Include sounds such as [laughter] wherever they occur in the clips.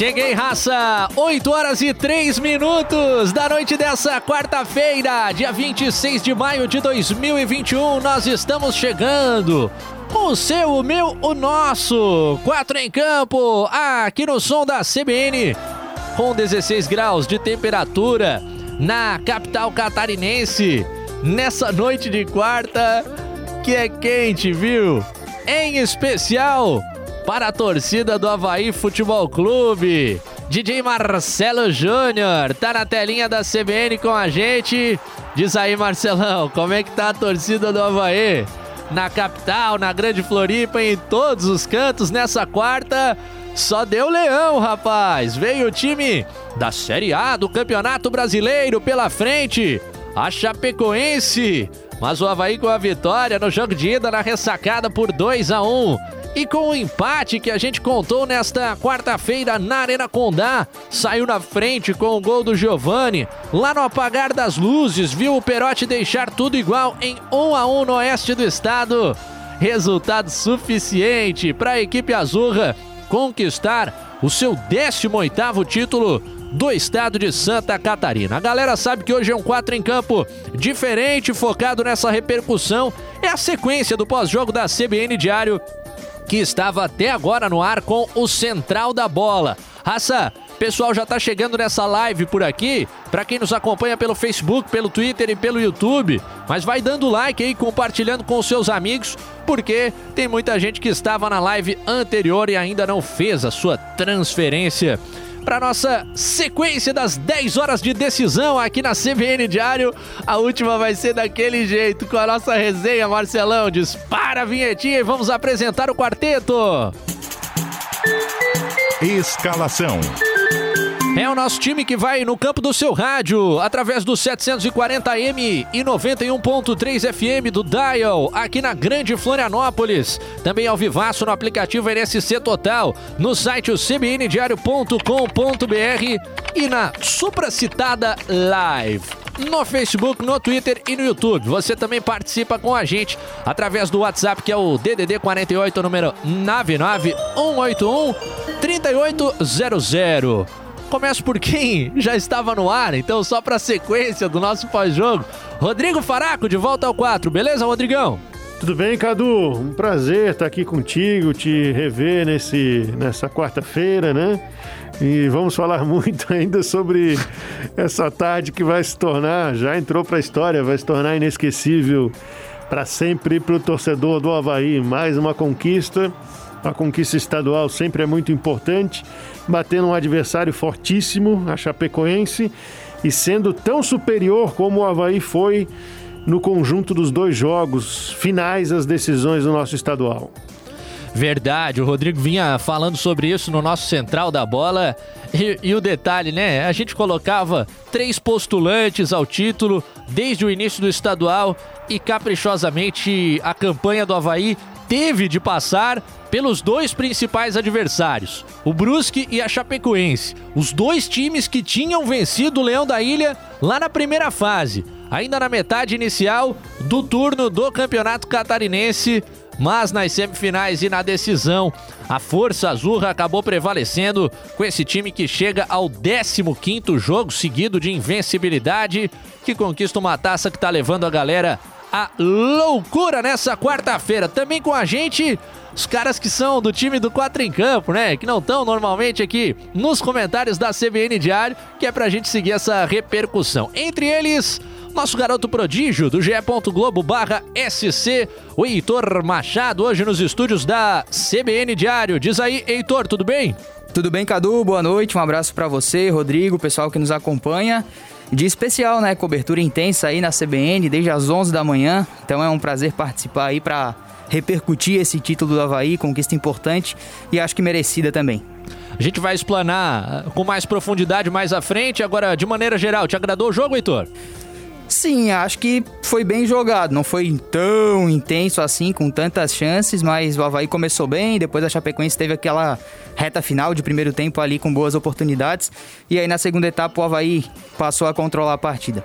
Cheguei, raça! 8 horas e 3 minutos da noite dessa quarta-feira, dia 26 de maio de 2021. Nós estamos chegando. O seu, o meu, o nosso. Quatro em campo, aqui no som da CBN, com 16 graus de temperatura na capital catarinense. Nessa noite de quarta, que é quente, viu? Em especial para a torcida do Havaí Futebol Clube. DJ Marcelo Júnior tá na telinha da CBN com a gente. Diz aí, Marcelão, como é que tá a torcida do Havaí? Na capital, na Grande Floripa, em todos os cantos nessa quarta. Só deu leão, rapaz. Veio o time da Série A do Campeonato Brasileiro pela frente. A Chapecoense. Mas o Havaí com a vitória no jogo de ida na ressacada por 2 a 1 e com o empate que a gente contou nesta quarta-feira na Arena Condá, saiu na frente com o gol do Giovani. Lá no apagar das luzes, viu o Perotti deixar tudo igual em 1 a 1 no oeste do estado. Resultado suficiente para a equipe azurra conquistar o seu 18º título do estado de Santa Catarina. A galera sabe que hoje é um 4 em campo diferente, focado nessa repercussão. É a sequência do pós-jogo da CBN Diário que estava até agora no ar com o Central da Bola. Raça, pessoal já tá chegando nessa live por aqui. Para quem nos acompanha pelo Facebook, pelo Twitter e pelo YouTube, mas vai dando like aí, compartilhando com os seus amigos, porque tem muita gente que estava na live anterior e ainda não fez a sua transferência para nossa sequência das 10 horas de decisão aqui na CBN Diário. A última vai ser daquele jeito, com a nossa resenha, Marcelão. Dispara a vinhetinha e vamos apresentar o quarteto. Escalação. É o nosso time que vai no campo do seu rádio, através do 740M e 91.3 FM do Dial, aqui na Grande Florianópolis. Também ao vivaço no aplicativo NSC Total, no site cbndiario.com.br e na supracitada Live no Facebook, no Twitter e no YouTube. Você também participa com a gente através do WhatsApp, que é o DDD 48, número 99181 3800. Começo por quem já estava no ar, então só para sequência do nosso pós-jogo. Rodrigo Faraco, de volta ao 4, beleza, Rodrigão? Tudo bem, Cadu? Um prazer estar aqui contigo, te rever nesse, nessa quarta-feira, né? E vamos falar [laughs] muito ainda sobre essa tarde que vai se tornar, já entrou para a história, vai se tornar inesquecível para sempre para o torcedor do Havaí. Mais uma conquista, a conquista estadual sempre é muito importante batendo um adversário fortíssimo, a Chapecoense, e sendo tão superior como o Havaí foi no conjunto dos dois jogos finais das decisões do nosso estadual. Verdade, o Rodrigo vinha falando sobre isso no nosso central da bola. E, e, o detalhe, né? A gente colocava três postulantes ao título desde o início do estadual e caprichosamente a campanha do Havaí teve de passar pelos dois principais adversários, o Brusque e a Chapecoense. Os dois times que tinham vencido o Leão da Ilha lá na primeira fase, ainda na metade inicial do turno do Campeonato Catarinense. Mas nas semifinais e na decisão, a Força Azurra acabou prevalecendo com esse time que chega ao 15º jogo seguido de invencibilidade, que conquista uma taça que está levando a galera a loucura nessa quarta-feira. Também com a gente, os caras que são do time do 4 em Campo, né? Que não estão normalmente aqui nos comentários da CBN Diário, que é pra gente seguir essa repercussão. Entre eles, nosso garoto prodígio do ge Globo barra SC, o Heitor Machado, hoje nos estúdios da CBN Diário. Diz aí, Heitor, tudo bem? Tudo bem, Cadu? Boa noite, um abraço para você, Rodrigo, pessoal que nos acompanha. De especial, né? Cobertura intensa aí na CBN desde as 11 da manhã. Então é um prazer participar aí para repercutir esse título do Havaí, conquista importante e acho que merecida também. A gente vai explanar com mais profundidade mais à frente. Agora, de maneira geral, te agradou o jogo, Heitor? Sim, acho que foi bem jogado. Não foi tão intenso assim, com tantas chances, mas o Havaí começou bem. Depois a Chapecoense teve aquela reta final de primeiro tempo ali com boas oportunidades. E aí na segunda etapa o Havaí passou a controlar a partida.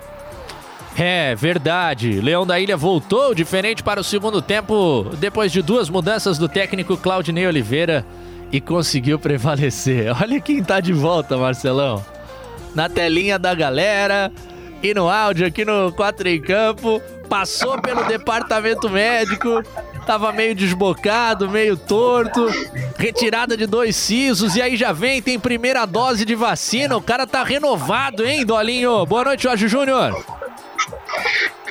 É, verdade. Leão da Ilha voltou diferente para o segundo tempo, depois de duas mudanças do técnico Claudinei Oliveira e conseguiu prevalecer. [laughs] Olha quem tá de volta, Marcelão. Na telinha da galera e no áudio aqui no 4 em Campo, passou pelo departamento médico, tava meio desbocado, meio torto, retirada de dois sisos e aí já vem, tem primeira dose de vacina, o cara tá renovado, hein, Dolinho? Boa noite, Jorge Júnior.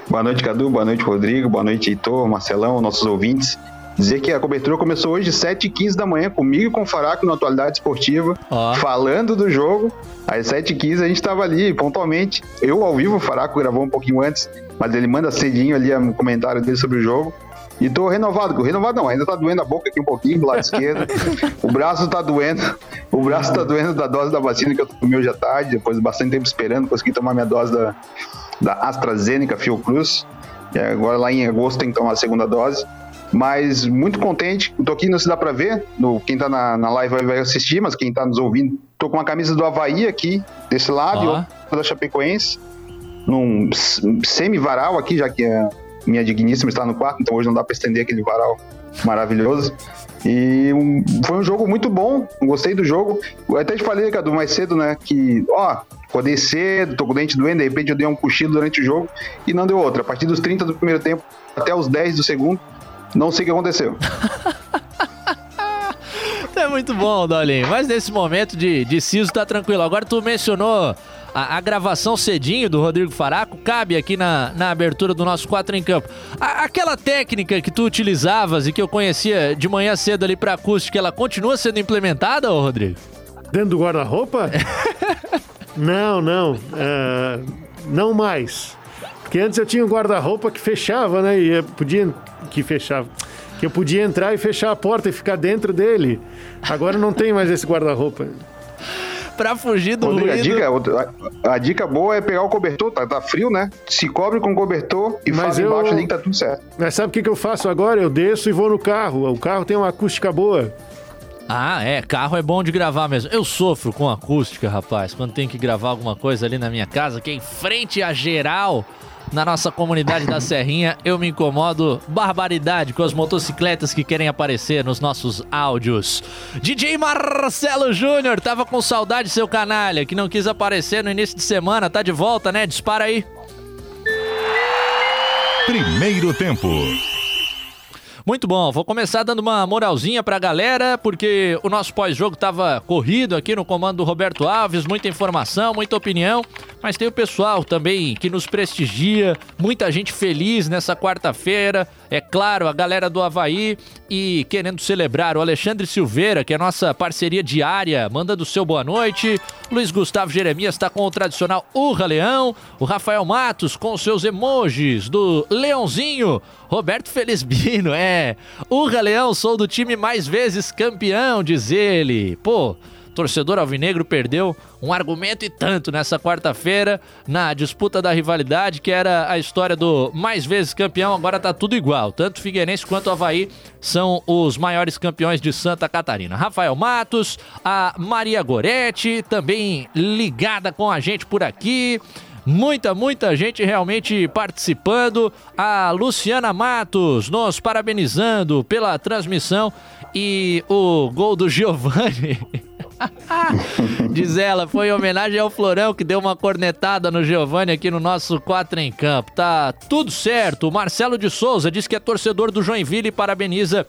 Boa noite, Cadu. Boa noite, Rodrigo. Boa noite, Heitor, Marcelão, nossos ouvintes. Dizer que a cobertura começou hoje às 7h15 da manhã, comigo e com o Faraco na Atualidade Esportiva, oh. falando do jogo. Às 7h15 a gente estava ali, pontualmente. Eu ao vivo, o Faraco gravou um pouquinho antes, mas ele manda cedinho ali um comentário dele sobre o jogo. E tô renovado, renovado não, ainda tá doendo a boca aqui um pouquinho do lado esquerdo. [laughs] O braço tá doendo, o braço tá doendo da dose da vacina que eu tomei hoje à tarde, depois de bastante tempo esperando, consegui tomar minha dose da, da AstraZeneca Fiocruz. E agora lá em agosto tem que tomar a segunda dose. Mas muito contente. Tô aqui, não se dá para ver. No, quem tá na, na live vai assistir, mas quem tá nos ouvindo, tô com uma camisa do Havaí aqui, desse lado, e outra da Chapecoense. Num semi-varal aqui, já que a minha digníssima está no quarto, então hoje não dá para estender aquele varal maravilhoso. E um, foi um jogo muito bom, gostei do jogo. Eu até te falei, Cadu, mais cedo, né? Que, ó, acordei cedo, tô com o dente doendo, de repente eu dei um cochilo durante o jogo e não deu outra. A partir dos 30 do primeiro tempo até os 10 do segundo, não sei o que aconteceu. [laughs] é muito bom, Dolinho. Mas nesse momento de, de siso tá tranquilo. Agora tu mencionou a, a, gravação cedinho do Rodrigo Faraco cabe aqui na, na abertura do nosso 4 em Campo. A, aquela técnica que tu utilizavas e que eu conhecia de manhã cedo ali pra acústica, ela continua sendo implementada, ô Rodrigo? Dentro do guarda-roupa? [laughs] não, não. Uh, não mais. Porque antes eu tinha um guarda-roupa que fechava, né? E podia. Que fechava que eu podia entrar e fechar a porta e ficar dentro dele. Agora não tem mais esse guarda-roupa pra fugir do Rodrigo, ruído. A dica, a, a, dica boa é pegar o cobertor, tá, tá frio, né? Se cobre com o cobertor e Mas faz eu... embaixo ali que tá tudo certo. Mas sabe o que, que eu faço agora? Eu desço e vou no carro. O carro tem uma acústica boa. Ah, é, carro é bom de gravar mesmo. Eu sofro com acústica, rapaz, quando tem que gravar alguma coisa ali na minha casa, que é em frente à geral na nossa comunidade da Serrinha, eu me incomodo barbaridade com as motocicletas que querem aparecer nos nossos áudios. DJ Marcelo Júnior, tava com saudade seu canalha, que não quis aparecer no início de semana, tá de volta, né? Dispara aí. Primeiro tempo. Muito bom, vou começar dando uma moralzinha pra galera, porque o nosso pós-jogo tava corrido aqui no comando do Roberto Alves, muita informação, muita opinião, mas tem o pessoal também que nos prestigia, muita gente feliz nessa quarta-feira, é claro, a galera do Havaí e querendo celebrar o Alexandre Silveira, que é nossa parceria diária, manda do seu boa noite. Luiz Gustavo Jeremias está com o tradicional Urra Leão, o Rafael Matos com seus emojis do Leãozinho, Roberto Felizbino, [laughs] é. Urra Leão, sou do time mais vezes campeão, diz ele. Pô, torcedor alvinegro perdeu um argumento e tanto nessa quarta-feira na disputa da rivalidade, que era a história do mais vezes campeão, agora tá tudo igual. Tanto Figueirense quanto Havaí são os maiores campeões de Santa Catarina. Rafael Matos, a Maria Goretti, também ligada com a gente por aqui. Muita, muita gente realmente participando. A Luciana Matos nos parabenizando pela transmissão e o gol do Giovanni. [laughs] [laughs] Diz ela, foi em homenagem ao Florão que deu uma cornetada no Giovanni aqui no nosso 4 em campo. Tá tudo certo. O Marcelo de Souza diz que é torcedor do Joinville e parabeniza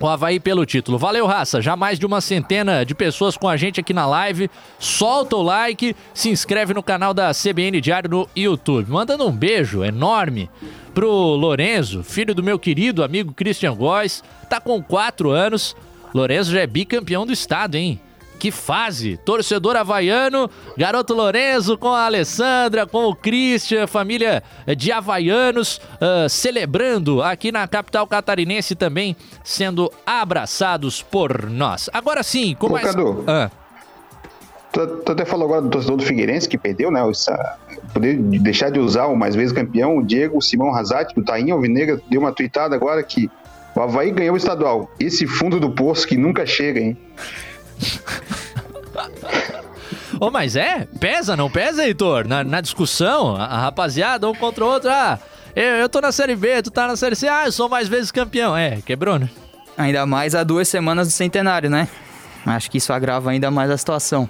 o Havaí pelo título. Valeu, raça. Já mais de uma centena de pessoas com a gente aqui na live. Solta o like, se inscreve no canal da CBN Diário no YouTube. Mandando um beijo enorme pro Lorenzo, filho do meu querido amigo Christian Góes. Tá com 4 anos. Lorenzo já é bicampeão do estado, hein? Que fase! Torcedor havaiano, garoto Lorenzo com a Alessandra, com o Christian, família de havaianos, uh, celebrando aqui na capital catarinense também, sendo abraçados por nós. Agora sim, com Ô, mais. Cadu. Ah. Tu, tu, até falou agora do torcedor do Figueirense que perdeu, né? Essa, poder deixar de usar o mais vezes campeão, o Diego Simão Razati, do Tainha Alvinegra, deu uma tweetada agora que o Havaí ganhou o estadual. Esse fundo do poço que nunca chega, hein? Ô, oh, mas é? Pesa, não pesa, Heitor? Na, na discussão, a, a, rapaziada, um contra o outro, ah, eu, eu tô na Série B, tu tá na Série C, ah, eu sou mais vezes campeão. É, quebrou, né? Ainda mais há duas semanas do centenário, né? Acho que isso agrava ainda mais a situação.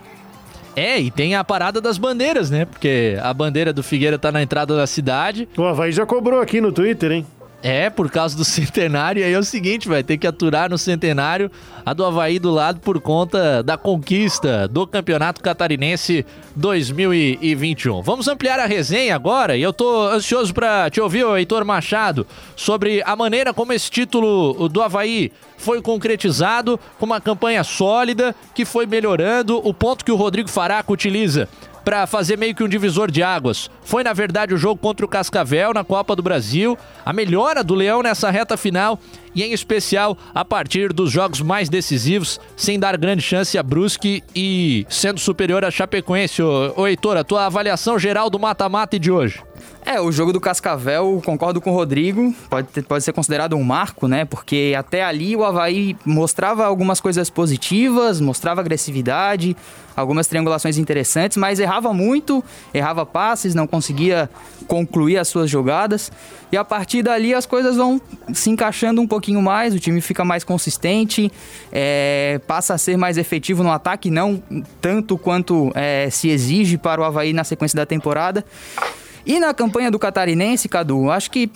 É, e tem a parada das bandeiras, né? Porque a bandeira do Figueira tá na entrada da cidade. O Havaí já cobrou aqui no Twitter, hein? É, por causa do [laughs] centenário. E aí é o seguinte, vai ter que aturar no centenário a do Havaí do lado por conta da conquista do Campeonato Catarinense 2021. Vamos ampliar a resenha agora e eu tô ansioso para te ouvir, Heitor Machado, sobre a maneira como esse título do Havaí foi concretizado com uma campanha sólida que foi melhorando. O ponto que o Rodrigo Faraco utiliza para fazer meio que um divisor de águas. Foi, na verdade, o jogo contra o Cascavel na Copa do Brasil, a melhora do Leão nessa reta final e, em especial, a partir dos jogos mais decisivos, sem dar grande chance a Brusque e sendo superior a Chapecoense. Ô, ô Heitor, a tua avaliação geral do mata-mata de hoje? É, o jogo do Cascavel, concordo com o Rodrigo, pode, ter, pode ser considerado um marco, né? Porque até ali o Havaí mostrava algumas coisas positivas, mostrava agressividade, algumas triangulações interessantes, mas errava muito, errava passes, não conseguia concluir as suas jogadas. E a partir dali as coisas vão se encaixando um pouquinho mais, o time fica mais consistente, é, passa a ser mais efetivo no ataque, não tanto quanto é, se exige para o Havaí na sequência da temporada. E na campanha do Catarinense, Cadu, acho que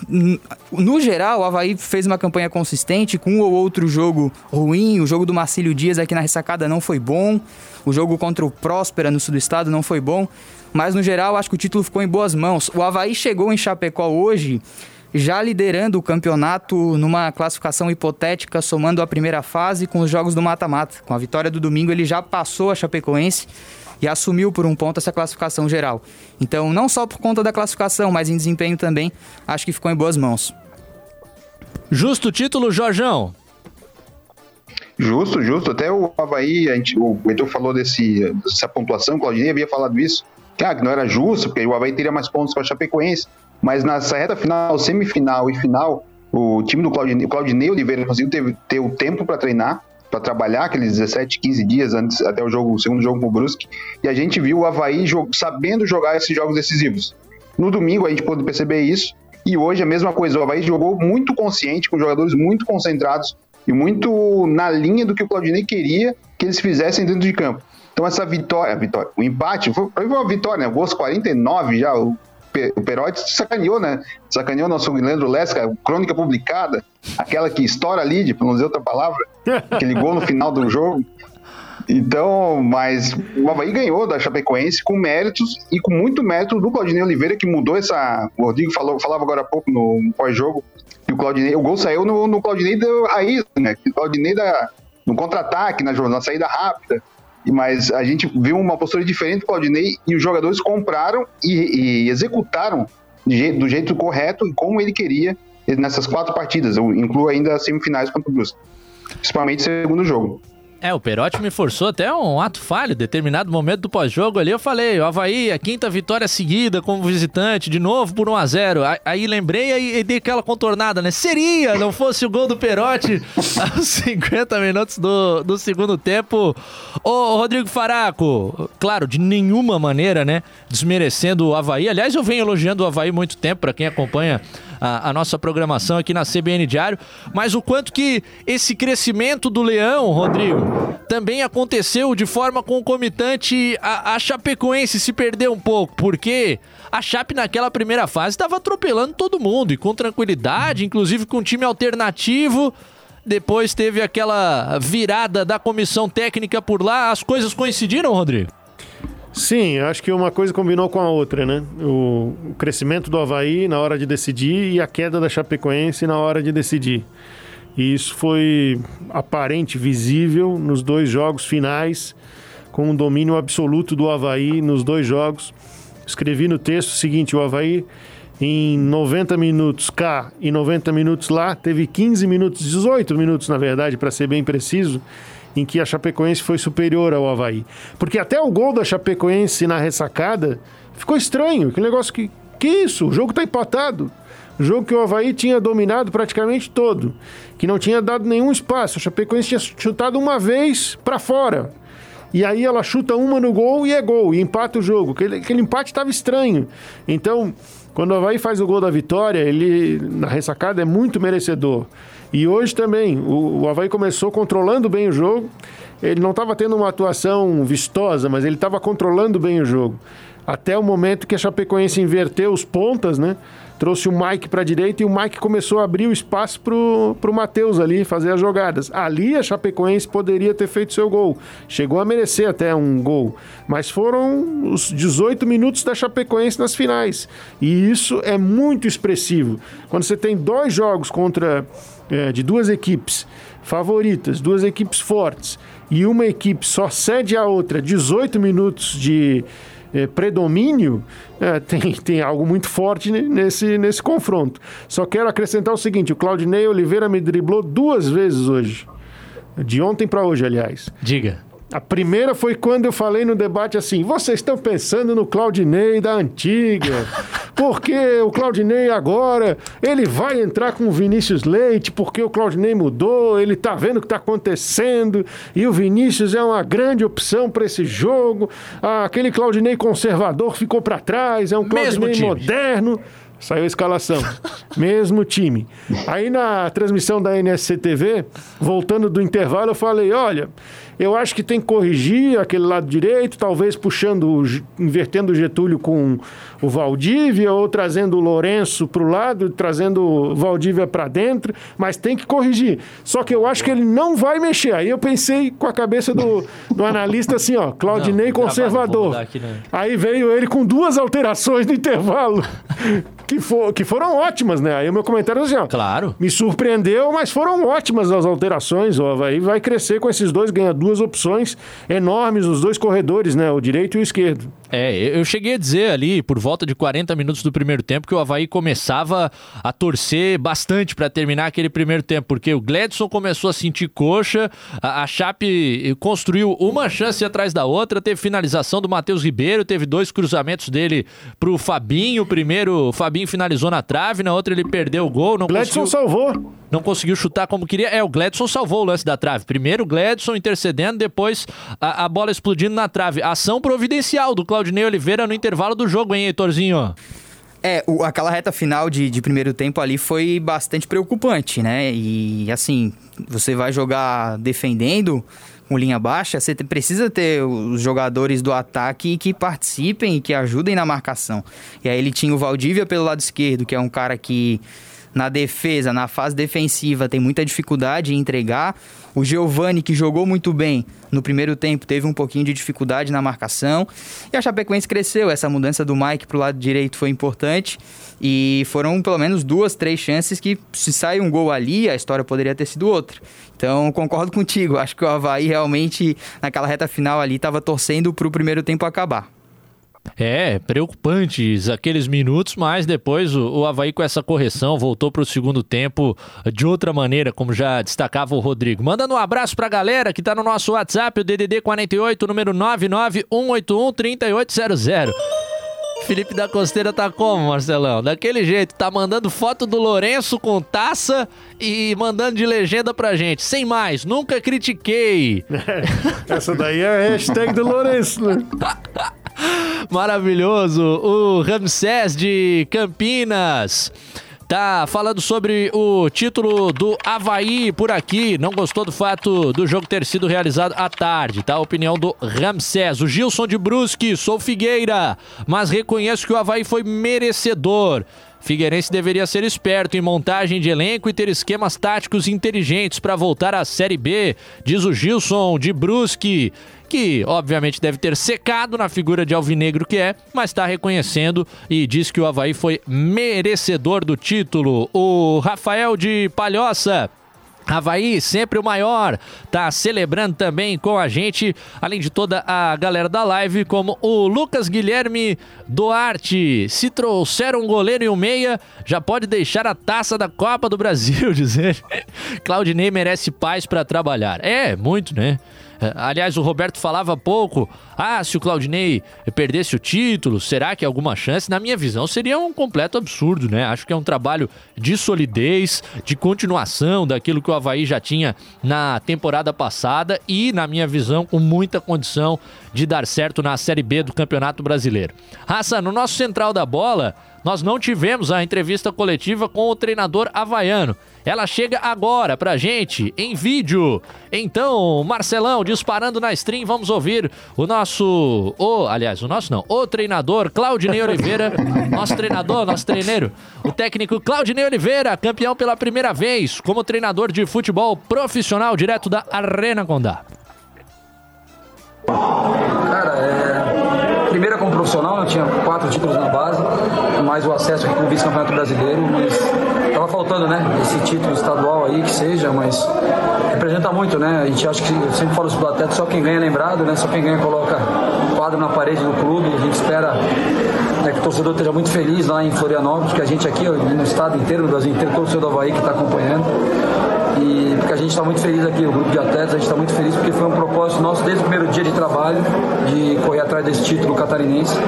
no geral o Havaí fez uma campanha consistente, com um ou outro jogo ruim. O jogo do Marcílio Dias aqui na ressacada não foi bom. O jogo contra o Próspera no sul do estado não foi bom. Mas no geral, acho que o título ficou em boas mãos. O Havaí chegou em Chapecó hoje já liderando o campeonato numa classificação hipotética, somando a primeira fase com os jogos do mata-mata. Com a vitória do domingo, ele já passou a Chapecoense e assumiu por um ponto essa classificação geral. Então, não só por conta da classificação, mas em desempenho também, acho que ficou em boas mãos. Justo título, Jorjão. Justo, justo. Até o Havaí, a gente, o Heitor falou desse, dessa pontuação, o Claudinei havia falado isso, que, ah, que não era justo, porque o Havaí teria mais pontos para a Chapecoense. Mas nessa reta final, semifinal e final, o time do Claudinei, o Claudinei Oliveira conseguiu ter, ter o tempo para treinar, para trabalhar aqueles 17, 15 dias antes até o jogo, o segundo jogo com o Brusque, e a gente viu o Havaí jogo, sabendo jogar esses jogos decisivos. No domingo a gente pôde perceber isso, e hoje a mesma coisa, o Havaí jogou muito consciente, com jogadores muito concentrados e muito na linha do que o Claudinei queria que eles fizessem dentro de campo. Então essa vitória, vitória o empate, foi, foi uma vitória, né? O gols 49 já, o o Perotti sacaneou, né? Sacaneou nosso Leandro Lesca, crônica publicada, aquela que estoura ali, para não dizer outra palavra, aquele gol no final do jogo. Então, mas o Havaí ganhou da Chapecoense com méritos e com muito mérito do Claudinei Oliveira, que mudou essa. O Rodrigo falou, falava agora há pouco no, pós-jogo, que o Claudinei, o gol saiu no, no Claudinei da raiz, né? Claudinei da, no contra-ataque, na, na saída rápida. Mas a gente viu uma postura diferente do Claudinei e os jogadores compraram e, e executaram do jeito correto e como ele queria nessas quatro partidas. Eu incluo ainda as semifinais contra o Brusque. Principalmente o segundo jogo. É, o Perotti me forçou até um ato falho, determinado momento do pós-jogo ali. Eu falei, o Havaí, a quinta vitória seguida como visitante, de novo por 1x0. Aí lembrei e dei aquela contornada, né? Seria, não fosse o gol do Perotti [laughs] aos 50 minutos do, do segundo tempo. Ô, Rodrigo Faraco, claro, de nenhuma maneira, né? Desmerecendo o Havaí. Aliás, eu venho elogiando o Havaí muito tempo, para quem acompanha a, a, nossa programação aqui na CBN Diário, mas o quanto que esse crescimento do Leão, Rodrigo, também aconteceu de forma concomitante a, a Chapecoense se perder um pouco, porque a Chape naquela primeira fase estava atropelando todo mundo e com tranquilidade, inclusive com um time alternativo. Depois teve aquela virada da comissão técnica por lá. As coisas coincidiram, Rodrigo? Sim, acho que uma coisa combinou com a outra, né? O, o crescimento do Havaí na hora de decidir e a queda da Chapecoense na hora de decidir. E isso foi aparente, visível nos dois jogos finais, com um domínio absoluto do Havaí nos dois jogos. Escrevi no texto o seguinte: o Havaí, em 90 minutos cá e 90 minutos lá, teve 15 minutos, 18 minutos na verdade, para ser bem preciso, em que a Chapecoense foi superior ao Havaí. Porque até o gol da Chapecoense na ressacada ficou estranho. Que negócio que. Que isso? O jogo está empatado. Jogo que o Havaí tinha dominado praticamente todo, que não tinha dado nenhum espaço. A Chapecoense tinha chutado uma vez para fora. E aí ela chuta uma no gol e é gol, e empata o jogo. Aquele, aquele empate estava estranho. Então, quando o Havaí faz o gol da vitória, ele na ressacada é muito merecedor. E hoje também, o, o Havaí começou controlando bem o jogo. Ele não estava tendo uma atuação vistosa, mas ele estava controlando bem o jogo. Até o momento que a Chapecoense inverteu os pontas, né? trouxe o Mike para a direita e o Mike começou a abrir o espaço para o Matheus ali fazer as jogadas. Ali a Chapecoense poderia ter feito seu gol. Chegou a merecer até um gol. Mas foram os 18 minutos da Chapecoense nas finais. E isso é muito expressivo. Quando você tem dois jogos contra é, de duas equipes favoritas, duas equipes fortes, e uma equipe só cede a outra 18 minutos de é, predomínio, é, [laughs] tem, tem algo muito forte nesse, nesse confronto. Só quero acrescentar o seguinte: o Claudinei Oliveira me driblou duas vezes hoje. De ontem para hoje, aliás. Diga. A primeira foi quando eu falei no debate assim: vocês estão pensando no Claudinei da antiga. Porque o Claudinei agora, ele vai entrar com o Vinícius Leite, porque o Claudinei mudou, ele tá vendo o que está acontecendo, e o Vinícius é uma grande opção para esse jogo. Ah, aquele Claudinei conservador ficou para trás, é um Claudinei moderno. Saiu a escalação. Mesmo time. Aí na transmissão da NSCTV, voltando do intervalo, eu falei: olha, eu acho que tem que corrigir aquele lado direito, talvez puxando, invertendo o Getúlio com o Valdívia, ou trazendo o Lourenço para o lado, trazendo o Valdívia para dentro, mas tem que corrigir. Só que eu acho que ele não vai mexer. Aí eu pensei com a cabeça do, do analista assim, ó, Claudinei não, conservador. Aqui, né? Aí veio ele com duas alterações no intervalo, que, for, que foram ótimas, né? Aí o meu comentário é assim, ó. Claro. Me surpreendeu, mas foram ótimas as alterações, ó. Aí vai crescer com esses dois, ganha duas opções enormes nos dois corredores, né? O direito e o esquerdo. É, eu cheguei a dizer ali, por volta de 40 minutos do primeiro tempo, que o Havaí começava a torcer bastante para terminar aquele primeiro tempo, porque o Gladson começou a sentir coxa, a, a Chape construiu uma chance atrás da outra, teve finalização do Matheus Ribeiro, teve dois cruzamentos dele pro Fabinho, o primeiro o Fabinho finalizou na trave, na outra ele perdeu o gol. Não Gladson conseguiu, salvou. Não conseguiu chutar como queria. É, o Gladson salvou o lance da trave. Primeiro o Gladson intercedendo, depois a, a bola explodindo na trave. Ação providencial do Claudinei Oliveira no intervalo do jogo, hein, Heitorzinho? É, o, aquela reta final de, de primeiro tempo ali foi bastante preocupante, né? E assim, você vai jogar defendendo com linha baixa, você precisa ter os jogadores do ataque que participem e que ajudem na marcação. E aí ele tinha o Valdívia pelo lado esquerdo, que é um cara que na defesa, na fase defensiva, tem muita dificuldade em entregar. O Giovani, que jogou muito bem no primeiro tempo, teve um pouquinho de dificuldade na marcação. E a Chapecoense cresceu. Essa mudança do Mike para o lado direito foi importante. E foram pelo menos duas, três chances que, se sai um gol ali, a história poderia ter sido outra. Então, concordo contigo. Acho que o Havaí realmente, naquela reta final ali, estava torcendo para o primeiro tempo acabar. É, preocupantes aqueles minutos, mas depois o, o Havaí com essa correção voltou para o segundo tempo de outra maneira, como já destacava o Rodrigo. Mandando um abraço para a galera que está no nosso WhatsApp, o DDD 48, número 991813800. Felipe da Costeira tá como, Marcelão? Daquele jeito, tá mandando foto do Lourenço com taça e mandando de legenda pra gente. Sem mais, nunca critiquei. [laughs] Essa daí é a hashtag do Lourenço, né? [laughs] Maravilhoso. O Ramsés de Campinas tá falando sobre o título do Havaí por aqui. Não gostou do fato do jogo ter sido realizado à tarde, tá? A opinião do Ramsés. O Gilson de Brusque, sou Figueira, mas reconheço que o Havaí foi merecedor. Figueirense deveria ser esperto em montagem de elenco e ter esquemas táticos inteligentes para voltar à Série B, diz o Gilson de Brusque que obviamente deve ter secado na figura de alvinegro que é, mas está reconhecendo e diz que o Havaí foi merecedor do título. O Rafael de Palhoça Havaí, sempre o maior, tá celebrando também com a gente, além de toda a galera da live, como o Lucas Guilherme Duarte. Se trouxer um goleiro e um meia, já pode deixar a taça da Copa do Brasil, [laughs] dizer. Claudinei merece paz para trabalhar. É, muito, né? É, aliás, o Roberto falava pouco. Ah, se o Claudinei perdesse o título, será que alguma chance? Na minha visão, seria um completo absurdo, né? Acho que é um trabalho de solidez, de continuação daquilo que o Havaí já tinha na temporada passada e, na minha visão, com muita condição de dar certo na Série B do Campeonato Brasileiro. Raça, no nosso central da bola, nós não tivemos a entrevista coletiva com o treinador havaiano. Ela chega agora pra gente em vídeo. Então, Marcelão, disparando na stream, vamos ouvir o nosso. O, aliás, o nosso não, o treinador Claudinei [laughs] Oliveira, nosso treinador, nosso treineiro, o técnico Claudinei Oliveira, campeão pela primeira vez como treinador de futebol profissional direto da Arena Condá. Cara, é. Primeira como profissional, eu tinha quatro títulos na base, mais o acesso aqui com o vice-campeonato brasileiro, mas tava faltando, né? Esse título estadual aí, que seja, mas representa muito, né? A gente acha que, eu sempre falo isso do atleta, só quem ganha é lembrado, né? Só quem ganha coloca quadro na parede do clube, a gente espera né, que o torcedor esteja muito feliz lá em Florianópolis, que a gente aqui, no estado inteiro, no Brasil inteiro, todo o torcedor do Havaí que está acompanhando. E porque a gente está muito feliz aqui, o grupo de atletas, a gente está muito feliz porque foi um propósito nosso desde o primeiro dia de trabalho de correr atrás desse título catarinense,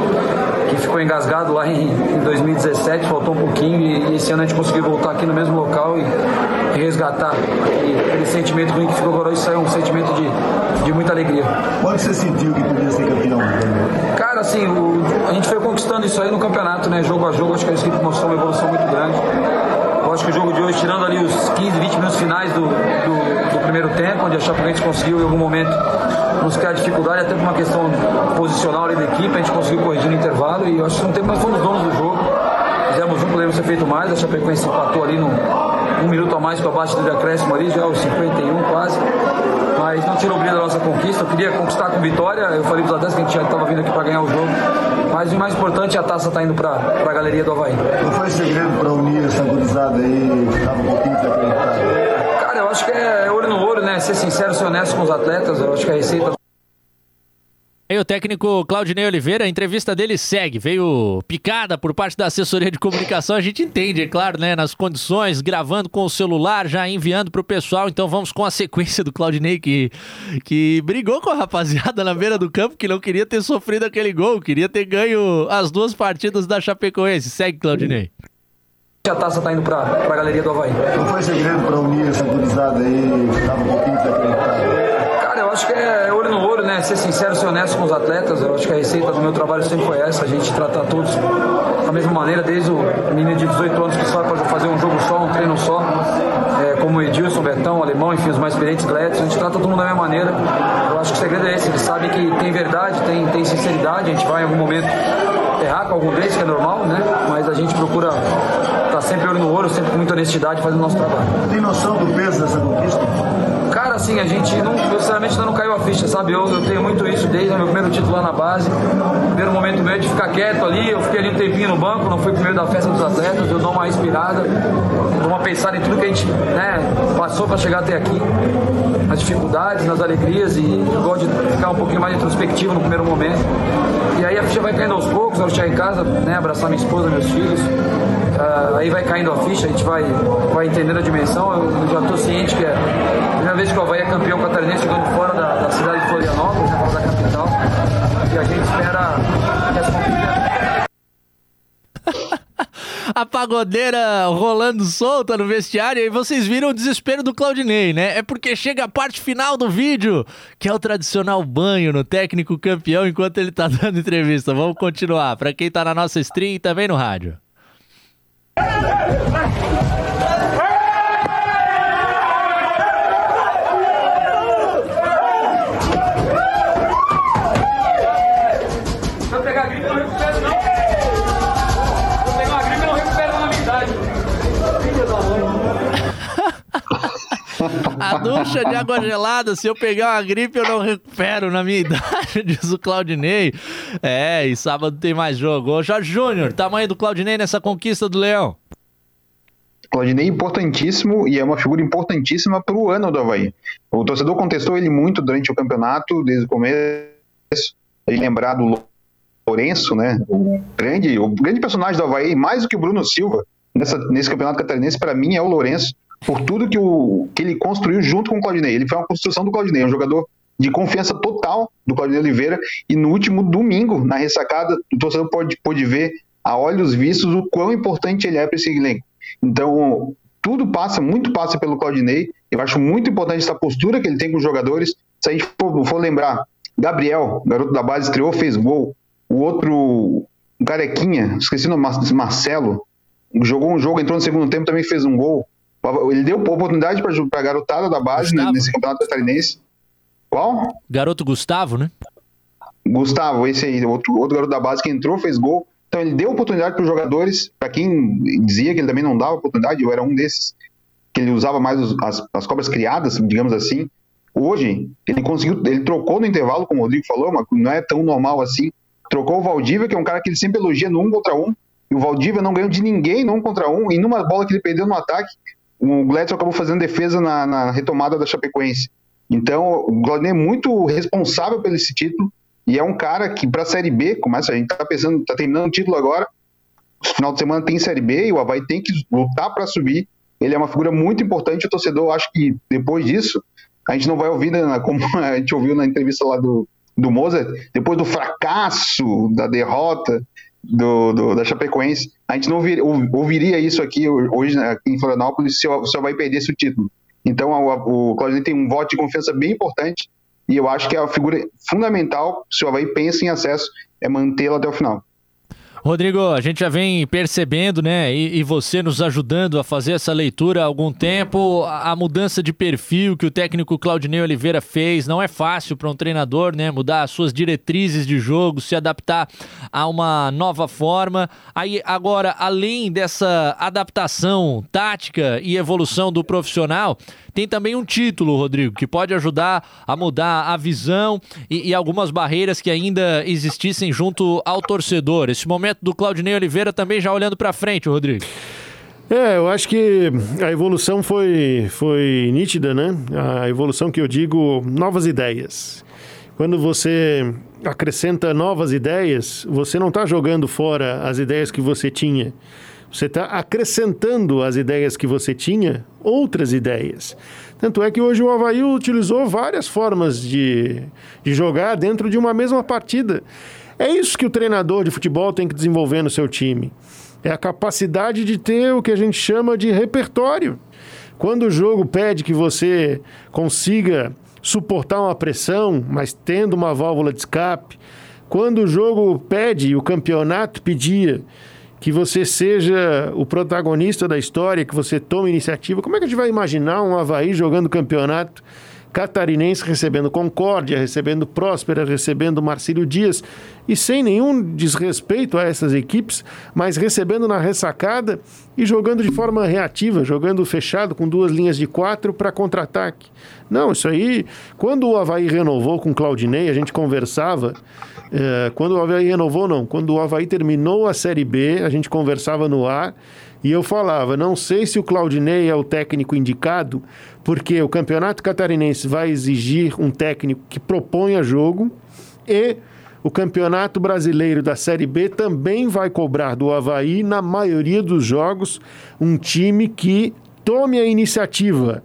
que ficou engasgado lá em, em 2017, faltou um pouquinho e, e, esse ano a gente conseguiu voltar aqui no mesmo local e, e resgatar aquele, aquele, sentimento ruim que ficou agora, isso é um sentimento de, de muita alegria. Quando você sentiu que podia ser campeão? Cara, assim, o, a gente foi conquistando isso aí no campeonato, né? Jogo a jogo, acho que a equipe mostrou uma evolução muito grande acho que o jogo de hoje, tirando ali os 15, 20 minutos finais do, do, do primeiro tempo, onde a Chapecoense conseguiu em algum momento nos criar dificuldade, até por uma questão posicional ali da equipe, a gente conseguiu corrigir no intervalo e acho que um tempo nós fomos donos do jogo. Fizemos um, poderíamos ter feito mais, a Chapecoense empatou ali no, um minuto a mais com a baixa de acréscimo ali, já aos 51 quase mas não tirou o brilho da nossa conquista. Eu queria conquistar com vitória. Eu falei para os atletas que a gente estava vindo aqui para ganhar o jogo. Mas o mais importante é a taça está indo para a galeria do Havaí. Qual foi segredo para unir essa gurizada aí? Estava um pouquinho desacreditado. Cara, eu acho que é olho no olho, né? Ser sincero, ser honesto com os atletas. Eu acho que a receita e o técnico Claudinei Oliveira, a entrevista dele segue, veio picada por parte da assessoria de comunicação, a gente entende, é claro, né, nas condições, gravando com o celular, já enviando pro pessoal, então vamos com a sequência do Claudinei que, que brigou com a rapaziada na beira do campo, que não queria ter sofrido aquele gol, queria ter ganho as duas partidas da Chapecoense. Segue, Claudinei. A taça tá indo pra, pra galeria do Havaí. Qual foi segredo para unir essa gurizada aí? Estava um pouquinho desacreditado. Acho que é olho no olho, né? Ser sincero, ser honesto com os atletas. Eu acho que a receita do meu trabalho sempre foi essa: a gente tratar todos da mesma maneira, desde o menino de 18 anos que só fazer um jogo só, um treino só, é, como o Edilson, Betão, Alemão, enfim, os mais experientes, Gledson. A gente trata todo mundo da mesma maneira. Eu acho que o segredo é esse: eles sabem que tem verdade, tem, tem sinceridade. A gente vai em algum momento errar com algum deles, que é normal, né? Mas a gente procura estar tá sempre olho no olho, sempre com muita honestidade fazendo o nosso trabalho. Tem noção do peso dessa conquista? Assim, a gente não, sinceramente ainda não caiu a ficha, sabe? Eu, eu tenho muito isso desde meu primeiro título lá na base. Primeiro momento meu de ficar quieto ali, eu fiquei ali um tempinho no banco, não fui primeiro da festa dos atletas, eu dou uma respirada, dou uma pensada em tudo que a gente né, passou para chegar até aqui, nas dificuldades, nas alegrias, e eu gosto de ficar um pouquinho mais introspectivo no primeiro momento. E aí a ficha vai caindo aos poucos, eu chegar em casa, né, abraçar minha esposa, meus filhos. Uh, aí vai caindo a ficha, a gente vai, vai entendendo a dimensão. Eu, eu já estou ciente que é primeira vez que o Havaí é campeão catarinense jogando fora da, da cidade de Florianópolis, né, fora da capital. E a gente espera que essa [laughs] a pagodeira rolando solta no vestiário e vocês viram o desespero do Claudinei, né? É porque chega a parte final do vídeo, que é o tradicional banho no técnico campeão enquanto ele tá [laughs] dando entrevista. Vamos continuar, para quem tá na nossa stream e também no rádio. [laughs] A ducha de água gelada, se eu pegar uma gripe, eu não recupero na minha idade, [laughs] diz o Claudinei. É, e sábado tem mais jogo. Ô, Jorge Júnior, tamanho do Claudinei nessa conquista do Leão? Claudinei importantíssimo e é uma figura importantíssima para o ano do Havaí. O torcedor contestou ele muito durante o campeonato, desde o começo. Ele lembrar do Lourenço, né? O grande, o grande personagem do Havaí, mais do que o Bruno Silva, nessa, nesse campeonato catarinense, para mim é o Lourenço, por tudo que, o, que ele construiu junto com o Claudinei. Ele foi uma construção do Claudinei, um jogador de confiança total do Claudinei Oliveira. E no último domingo, na ressacada, o torcedor pode, pode ver a olhos vistos o quão importante ele é para esse elenco. Então, tudo passa, muito passa pelo Claudinei. Eu acho muito importante essa postura que ele tem com os jogadores. Se a gente for, for lembrar, Gabriel, garoto da base, estreou, fez gol. O outro, um carequinha, esqueci o nome, Marcelo, jogou um jogo, entrou no segundo tempo, também fez um gol. Ele deu oportunidade para a garotada da base né, nesse campeonato catarinense. Qual? Garoto Gustavo, né? Gustavo, esse aí, outro, outro garoto da base que entrou, fez gol. Então ele deu oportunidade para os jogadores, para quem dizia que ele também não dava oportunidade, eu era um desses, que ele usava mais os, as, as cobras criadas, digamos assim. Hoje, ele conseguiu, ele trocou no intervalo, como o Rodrigo falou, mas não é tão normal assim. Trocou o Valdívia, que é um cara que ele sempre elogia no um contra um, e o Valdívia não ganhou de ninguém no um contra um, e numa bola que ele perdeu no ataque, o Gladson acabou fazendo defesa na, na retomada da Chapecoense. Então, o Claudinei é muito responsável pelo esse título, e é um cara que, para a Série B, começa, a gente está pensando, está terminando o título agora, no final de semana tem Série B e o Havaí tem que lutar para subir. Ele é uma figura muito importante. O torcedor, acho que depois disso, a gente não vai ouvir, né, como [laughs] a gente ouviu na entrevista lá do, do Mozart, depois do fracasso, da derrota do, do da Chapecoense, a gente não ouvir, ouviria isso aqui hoje né, em Florianópolis se o, Havaí perdesse o título. Então, o, o Claudinei tem um voto de confiança bem importante e eu acho que é a figura fundamental, se o Havaí pensa em acesso, é mantê-la até o final. Rodrigo, a gente já vem percebendo, né, e, e, você nos ajudando a fazer essa leitura há algum tempo, a, a mudança de perfil que o técnico Claudinei Oliveira fez, não é fácil para um treinador, né, mudar as suas diretrizes de jogo, se adaptar a uma nova forma. Aí, agora, além dessa adaptação tática e evolução do profissional, tem também um título, Rodrigo, que pode ajudar a mudar a visão e, e algumas barreiras que ainda existissem junto ao torcedor. Esse momento do Claudinei Oliveira também já olhando para frente, Rodrigo. É, eu acho que a evolução foi, foi nítida, né? A evolução que eu digo, novas ideias. Quando você acrescenta novas ideias, você não está jogando fora as ideias que você tinha. Você está acrescentando às ideias que você tinha outras ideias. Tanto é que hoje o Havaí utilizou várias formas de, de jogar dentro de uma mesma partida. É isso que o treinador de futebol tem que desenvolver no seu time. É a capacidade de ter o que a gente chama de repertório. Quando o jogo pede que você consiga suportar uma pressão, mas tendo uma válvula de escape, quando o jogo pede, o campeonato pedia que você seja o protagonista da história, que você tome iniciativa. Como é que a gente vai imaginar um Havaí jogando campeonato catarinense recebendo Concórdia, recebendo Próspera, recebendo Marcílio Dias e sem nenhum desrespeito a essas equipes, mas recebendo na ressacada e jogando de forma reativa, jogando fechado com duas linhas de quatro para contra-ataque. Não, isso aí, quando o Havaí renovou com Claudinei, a gente conversava é, quando o Havaí renovou, não. Quando o Havaí terminou a Série B, a gente conversava no ar e eu falava: não sei se o Claudinei é o técnico indicado, porque o Campeonato Catarinense vai exigir um técnico que proponha jogo e o Campeonato Brasileiro da Série B também vai cobrar do Havaí, na maioria dos jogos, um time que tome a iniciativa.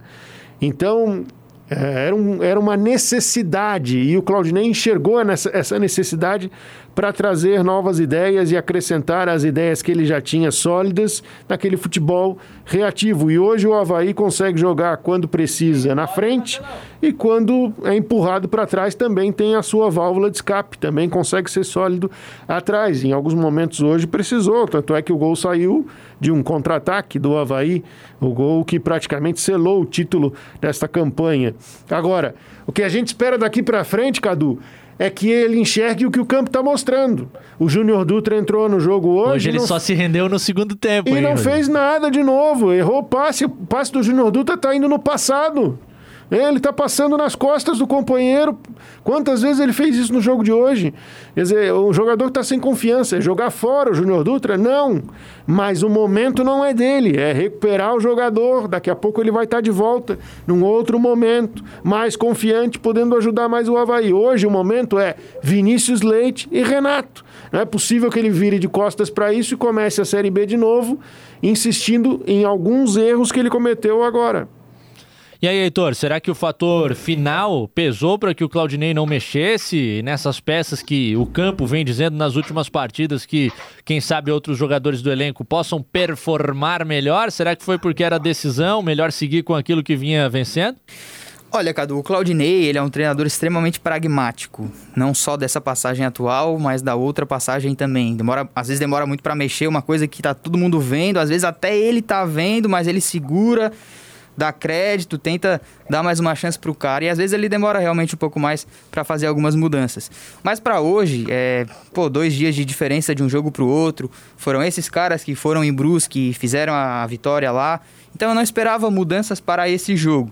Então, é, era, um, era uma necessidade e o Claudinei enxergou nessa, essa necessidade para trazer novas ideias e acrescentar as ideias que ele já tinha sólidas naquele futebol reativo. E hoje o Havaí consegue jogar quando precisa na frente e quando é empurrado para trás também tem a sua válvula de escape, também consegue ser sólido atrás. Em alguns momentos hoje precisou, tanto é que o gol saiu de um contra-ataque do Havaí, o gol que praticamente selou o título desta campanha. Agora, o que a gente espera daqui para frente, Cadu, é que ele enxergue o que o campo está mostrando. O Júnior Dutra entrou no jogo hoje. Hoje ele não... só se rendeu no segundo tempo. E não fez nada de novo. Errou o passe. O passe do Júnior Dutra está indo no passado. Ele está passando nas costas do companheiro. Quantas vezes ele fez isso no jogo de hoje? Quer dizer, o jogador está sem confiança. É jogar fora o Júnior Dutra? Não. Mas o momento não é dele. É recuperar o jogador. Daqui a pouco ele vai estar tá de volta num outro momento. Mais confiante, podendo ajudar mais o Havaí. Hoje o momento é Vinícius Leite e Renato. Não é possível que ele vire de costas para isso e comece a Série B de novo, insistindo em alguns erros que ele cometeu agora. E aí, Heitor, será que o fator final pesou para que o Claudinei não mexesse nessas peças que o campo vem dizendo nas últimas partidas que, quem sabe, outros jogadores do elenco possam performar melhor? Será que foi porque era decisão, melhor seguir com aquilo que vinha vencendo? Olha, Cadu, o Claudinei, ele é um treinador extremamente pragmático, não só dessa passagem atual, mas da outra passagem também. Demora, às vezes demora muito para mexer, uma coisa que tá todo mundo vendo, às vezes até ele tá vendo, mas ele segura dá crédito, tenta dar mais uma chance pro cara. E às vezes ele demora realmente um pouco mais para fazer algumas mudanças. Mas para hoje, é, pô, dois dias de diferença de um jogo pro outro. Foram esses caras que foram em Brusque e fizeram a vitória lá. Então eu não esperava mudanças para esse jogo.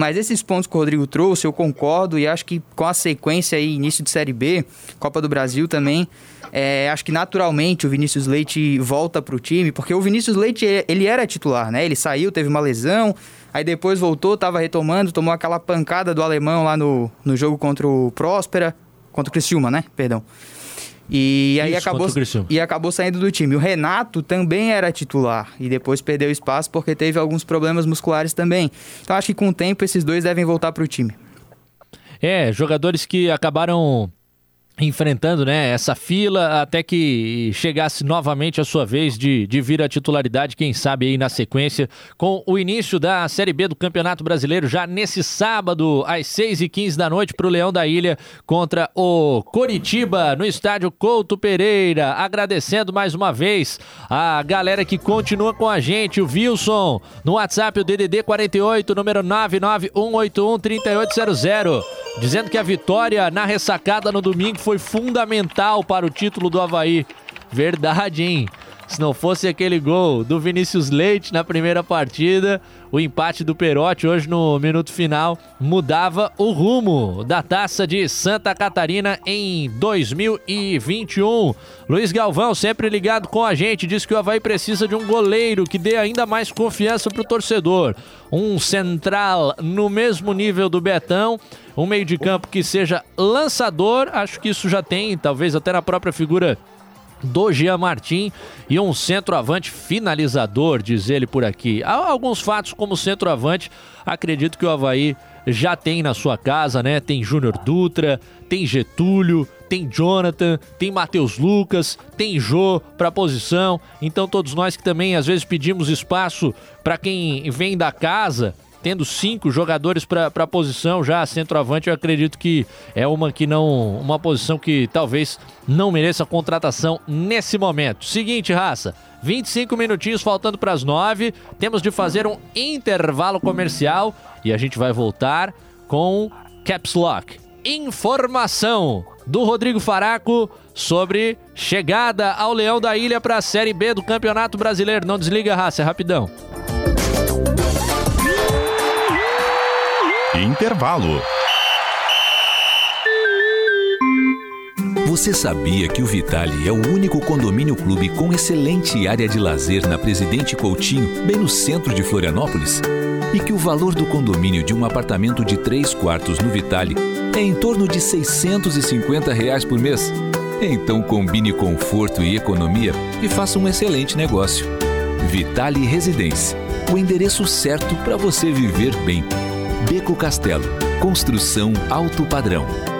Mas esses pontos que o Rodrigo trouxe, eu concordo e acho que com a sequência aí, início de Série B, Copa do Brasil também, é, acho que naturalmente o Vinícius Leite volta para o time, porque o Vinícius Leite, ele era titular, né? Ele saiu, teve uma lesão, Aí depois voltou, tava retomando, tomou aquela pancada do alemão lá no, no jogo contra o Próspera. Contra o Criciúma, né? Perdão. E aí Isso, acabou e acabou saindo do time. O Renato também era titular e depois perdeu espaço porque teve alguns problemas musculares também. Então acho que com o tempo esses dois devem voltar para o time. É, jogadores que acabaram enfrentando né, essa fila até que chegasse novamente a sua vez de, de vir a titularidade, quem sabe aí na sequência, com o início da Série B do Campeonato Brasileiro, já nesse sábado, às 6h15 da noite, para o Leão da Ilha contra o Coritiba, no estádio Couto Pereira. Agradecendo mais uma vez a galera que continua com a gente, o Wilson, no WhatsApp, o DDD 48, número 991813800, dizendo que a vitória na ressacada no domingo foi foi fundamental para o título do Havaí. Verdade, hein? Se não fosse aquele gol do Vinícius Leite na primeira partida, o empate do Perotti hoje no minuto final mudava o rumo da taça de Santa Catarina em 2021. Luiz Galvão, sempre ligado com a gente, diz que o Havaí precisa de um goleiro que dê ainda mais confiança para o torcedor. Um central no mesmo nível do Betão um meio de campo que seja lançador, acho que isso já tem, talvez até na própria figura do Jean Martin e um centroavante finalizador, diz ele por aqui. Há alguns fatos como centroavante, acredito que o Havaí já tem na sua casa, né? Tem Júnior Dutra, tem Getúlio, tem Jonathan, tem Matheus Lucas, tem Jô para posição. Então todos nós que também às vezes pedimos espaço para quem vem da casa, tendo cinco jogadores para a posição já centroavante, eu acredito que é uma que não, uma posição que talvez não mereça contratação nesse momento. Seguinte, raça, 25 minutinhos faltando para as 9, temos de fazer um intervalo comercial e a gente vai voltar com Caps Lock. Informação do Rodrigo Faraco sobre chegada ao Leão da Ilha para a Série B do Campeonato Brasileiro. Não desliga, raça, é rapidão. Intervalo. Você sabia que o Vitale é o único condomínio clube com excelente área de lazer na Presidente Coutinho, bem no centro de Florianópolis? E que o valor do condomínio de um apartamento de três quartos no Vitale é em torno de 650 reais por mês? Então combine conforto e economia e faça um excelente negócio. Vitale Residência, o endereço certo para você viver bem. Beco Castelo, construção alto padrão.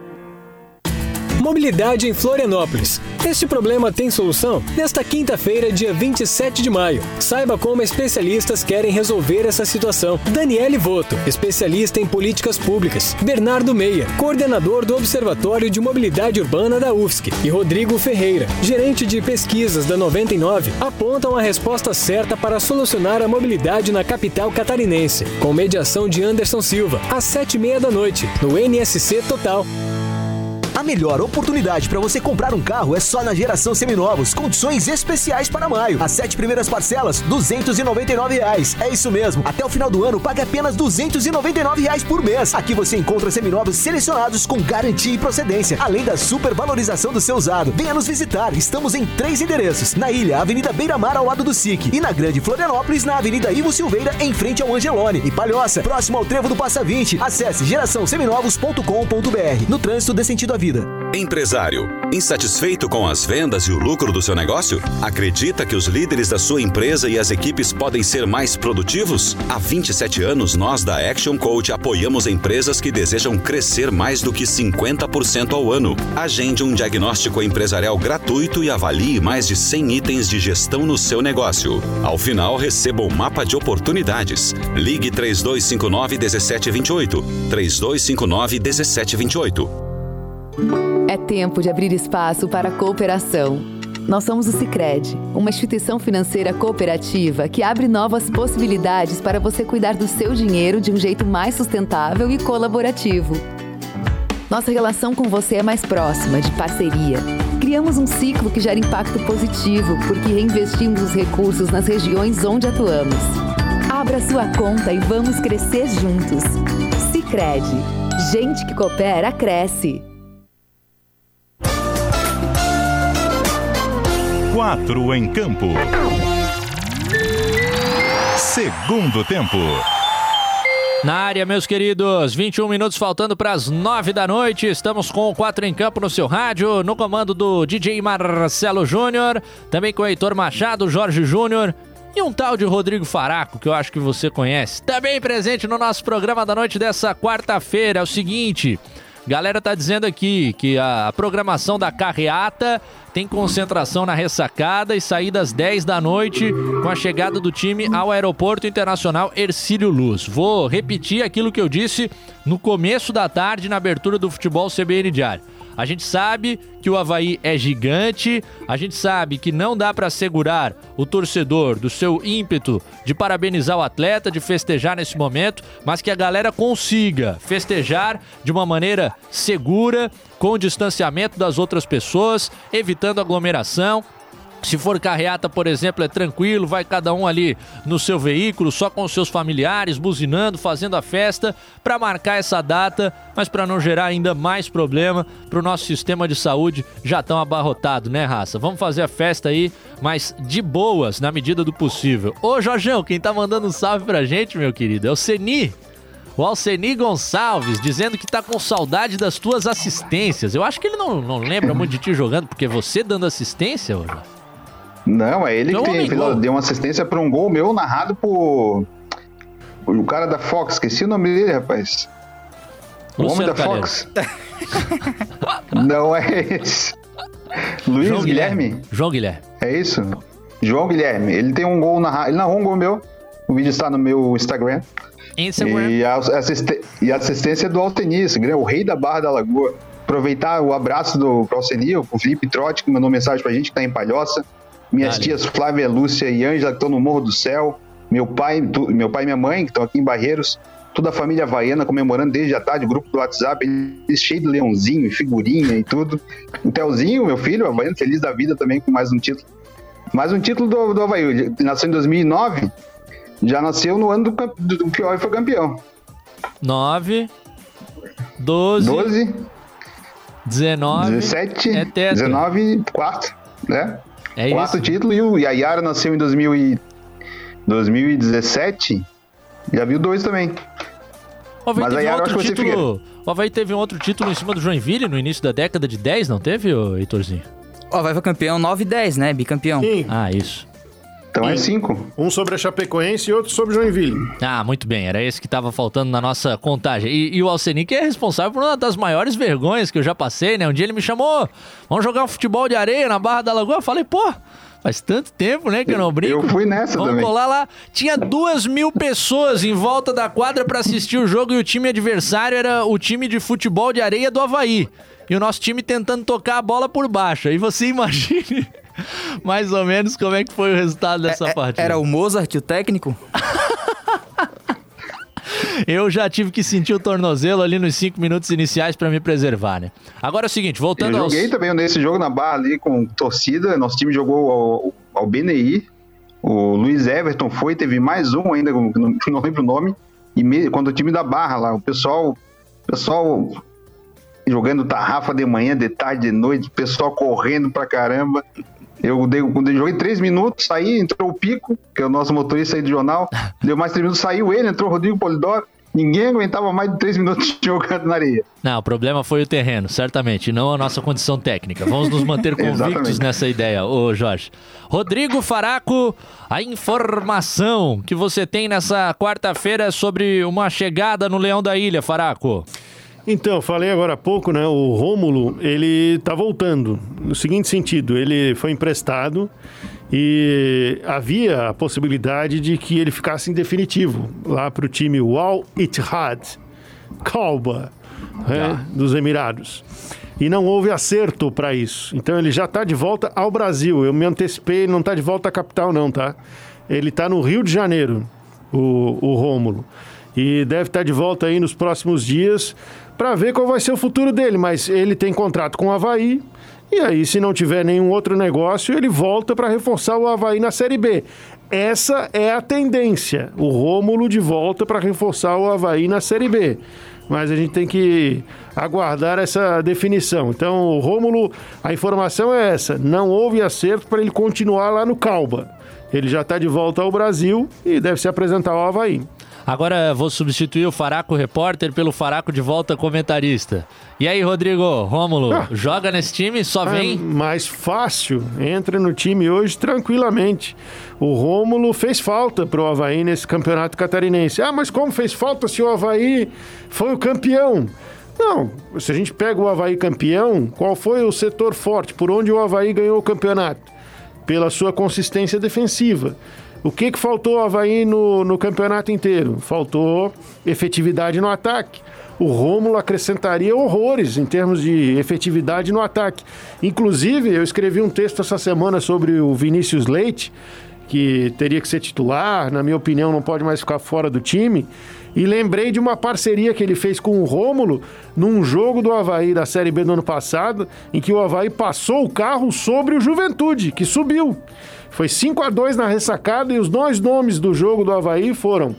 Mobilidade em Florianópolis. Este problema tem solução? Nesta quinta-feira, dia 27 de maio. Saiba como especialistas querem resolver essa situação. Daniele Voto, especialista em políticas públicas. Bernardo Meia, coordenador do Observatório de Mobilidade Urbana da UFSC. E Rodrigo Ferreira, gerente de pesquisas da 99, apontam a resposta certa para solucionar a mobilidade na capital catarinense. Com mediação de Anderson Silva, às sete e meia da noite, no NSC Total. A melhor oportunidade para você comprar um carro é só na Geração Seminovos. Condições especiais para maio. As sete primeiras parcelas, 299 reais. É isso mesmo. Até o final do ano, pague apenas 299 reais por mês. Aqui você encontra seminovos selecionados com garantia e procedência, além da supervalorização do seu usado. Venha nos visitar. Estamos em três endereços. Na Ilha, Avenida Beira Mar, ao lado do SIC. E na Grande Florianópolis, na Avenida Ivo Silveira, em frente ao Angelone. E Palhoça, próximo ao Trevo do Passa 20. Acesse geraçãoseminovos.com.br. No trânsito dê sentido vida. Empresário, insatisfeito com as vendas e o lucro do seu negócio? Acredita que os líderes da sua empresa e as equipes podem ser mais produtivos? Há 27 anos, nós da Action Coach apoiamos empresas que desejam crescer mais do que 50% ao ano. Agende um diagnóstico empresarial gratuito e avalie mais de 100 itens de gestão no seu negócio. Ao final, receba um mapa de oportunidades. Ligue 3259 1728. 3259 1728. É tempo de abrir espaço para a cooperação. Nós somos o Sicredi, uma instituição financeira cooperativa que abre novas possibilidades para você cuidar do seu dinheiro de um jeito mais sustentável e colaborativo. Nossa relação com você é mais próxima, de parceria. Criamos um ciclo que gera impacto positivo porque reinvestimos os recursos nas regiões onde atuamos. Abra sua conta e vamos crescer juntos. Sicredi. Gente que coopera cresce. Quatro em campo. Segundo tempo. Na área, meus queridos, 21 minutos faltando para as 9 da noite. Estamos com o 4 em campo no seu rádio, no comando do DJ Marcelo Júnior, também com o Heitor Machado, Jorge Júnior e um tal de Rodrigo Faraco, que eu acho que você conhece. Também presente no nosso programa da noite dessa quarta-feira. É o seguinte. Galera tá dizendo aqui que a programação da carreata tem concentração na ressacada e saída às 10 da noite com a chegada do time ao Aeroporto Internacional Ercílio Luz. Vou repetir aquilo que eu disse no começo da tarde na abertura do futebol CBN Diário. A gente sabe que o Havaí é gigante, a gente sabe que não dá para segurar o torcedor do seu ímpeto de parabenizar o atleta, de festejar nesse momento, mas que a galera consiga festejar de uma maneira segura, com distanciamento das outras pessoas, evitando aglomeração, se for carreata, por exemplo, é tranquilo, vai cada um ali no seu veículo, só com seus familiares, buzinando, fazendo a festa para marcar essa data, mas para não gerar ainda mais problema para o nosso sistema de saúde já tão abarrotado, né, raça? Vamos fazer a festa aí, mas de boas, na medida do possível. Ô, Jorjão, quem tá mandando um salve pra gente, meu querido, é o Seni. O Alceni Gonçalves dizendo que tá com saudade das tuas assistências. Eu acho que ele não, não lembra muito de ti jogando, porque você dando assistência, ô. Não, é ele que tem, fez, deu uma assistência para um gol meu narrado por. O cara da Fox, esqueci o nome dele, rapaz. O homem da Calheiro. Fox. [laughs] Não é esse. Luiz João Guilherme. Guilherme. João Guilherme. É isso? João Guilherme. Ele tem um gol narrado. Ele narrou um gol meu. O vídeo está no meu Instagram. Instagram. E a, assist... e a assistência do Altenis, o rei da Barra da Lagoa. Aproveitar o abraço do Alceni, o Felipe Trotti, que mandou mensagem pra gente, que tá em Palhoça. Minhas Dale. tias Flávia, Lúcia e Ângela, que estão no Morro do Céu. Meu pai, tu, meu pai e minha mãe, que estão aqui em Barreiros. Toda a família havaiana comemorando desde a tarde, o grupo do WhatsApp, cheio de leãozinho, figurinha e tudo. O Telzinho, meu filho, havaiano, feliz da vida também com mais um título. Mais um título do, do Havaí. Ele nasceu em 2009, já nasceu no ano do, do, do que o Havaí foi campeão. 9, 12, 12 19, 17, é 19, 4, né? É Quatro isso. títulos e o Yayara nasceu em 2000 e 2017. Já viu dois também. O Havaí Mas teve um outro título. O Havaí teve um outro título em cima do Joinville no início da década de 10, não teve, Heitorzinho? O Havaí foi campeão 9 e 10, né? Bicampeão. Sim. Ah, isso. Então é cinco. Um sobre a Chapecoense e outro sobre Joinville. Ah, muito bem. Era esse que estava faltando na nossa contagem. E, e o Alcenic é responsável por uma das maiores vergonhas que eu já passei, né? Um dia ele me chamou, vamos jogar um futebol de areia na Barra da Lagoa. Eu falei, pô, Faz tanto tempo, né, que eu não brinco. Eu fui nessa Vamos também. colar lá. Tinha duas mil pessoas em volta da quadra para assistir o jogo e o time adversário era o time de futebol de areia do Havaí. E o nosso time tentando tocar a bola por baixo. Aí você [laughs] imagine [laughs] mais ou menos como é que foi o resultado dessa É- partida. Era o Mozart, o técnico? [laughs] Eu já tive que sentir o tornozelo ali nos cinco minutos iniciais para me preservar, né? Agora é o seguinte, voltando Eu aos... joguei também nesse jogo na barra ali com torcida. Nosso time jogou ao, ao BNI. O Luiz Everton foi, teve mais um ainda, não, [laughs] não lembro o nome. E me- quando o time da barra lá, o pessoal, o pessoal jogando tarrafa de manhã, de tarde, de noite, o pessoal correndo pra caramba. Eu, dei, joguei três minutos, saí, entrou o Pico, que é o nosso motorista aí do jornal. [laughs] Deu mais três minutos, saiu ele, entrou o Rodrigo Polidoro. Ninguém aguentava mais de três minutos [laughs] jogando na areia. Não, o problema foi o terreno, certamente, e não a nossa condição técnica. Vamos nos manter [laughs] convictos nessa ideia, ô Jorge. Rodrigo Faraco, a informação que você tem nessa quarta-feira sobre uma chegada no Leão da Ilha, Faraco. Então, falei agora há pouco, né? O Rômulo, ele tá voltando. No seguinte sentido, ele foi emprestado e havia a possibilidade de que ele ficasse em definitivo lá para o time Al Ittihad, Kalba, né, dos Emirados. E não houve acerto para isso. Então ele já está de volta ao Brasil. Eu me antecipei, ele não está de volta à capital, não, tá? Ele está no Rio de Janeiro, o, o Rômulo. E deve estar de volta aí nos próximos dias para ver qual vai ser o futuro dele. Mas ele tem contrato com o Havaí. E aí, se não tiver nenhum outro negócio, ele volta para reforçar o Havaí na Série B. Essa é a tendência. O Rômulo de volta para reforçar o Havaí na Série B. Mas a gente tem que aguardar essa definição. Então, o Rômulo, a informação é essa: não houve acerto para ele continuar lá no Calba. Ele já está de volta ao Brasil e deve se apresentar ao Havaí. Agora vou substituir o Faraco repórter pelo Faraco de volta comentarista. E aí, Rodrigo, Rômulo, Ah. joga nesse time? Só vem? É mais fácil, entra no time hoje tranquilamente. O Rômulo fez falta pro Havaí nesse campeonato catarinense. Ah, mas como fez falta se o Havaí foi o campeão? Não, se a gente pega o Havaí campeão, qual foi o setor forte? Por onde o Havaí ganhou o campeonato? Pela sua consistência defensiva. O que, que faltou ao Havaí no, no campeonato inteiro? Faltou efetividade no ataque. O Rômulo acrescentaria horrores em termos de efetividade no ataque. Inclusive, eu escrevi um texto essa semana sobre o Vinícius Leite, que teria que ser titular, na minha opinião, não pode mais ficar fora do time. E lembrei de uma parceria que ele fez com o Rômulo num jogo do Havaí da Série B do ano passado, em que o Havaí passou o carro sobre o Juventude, que subiu. Foi 5 a 2 na ressacada e os dois nomes do jogo do Havaí foram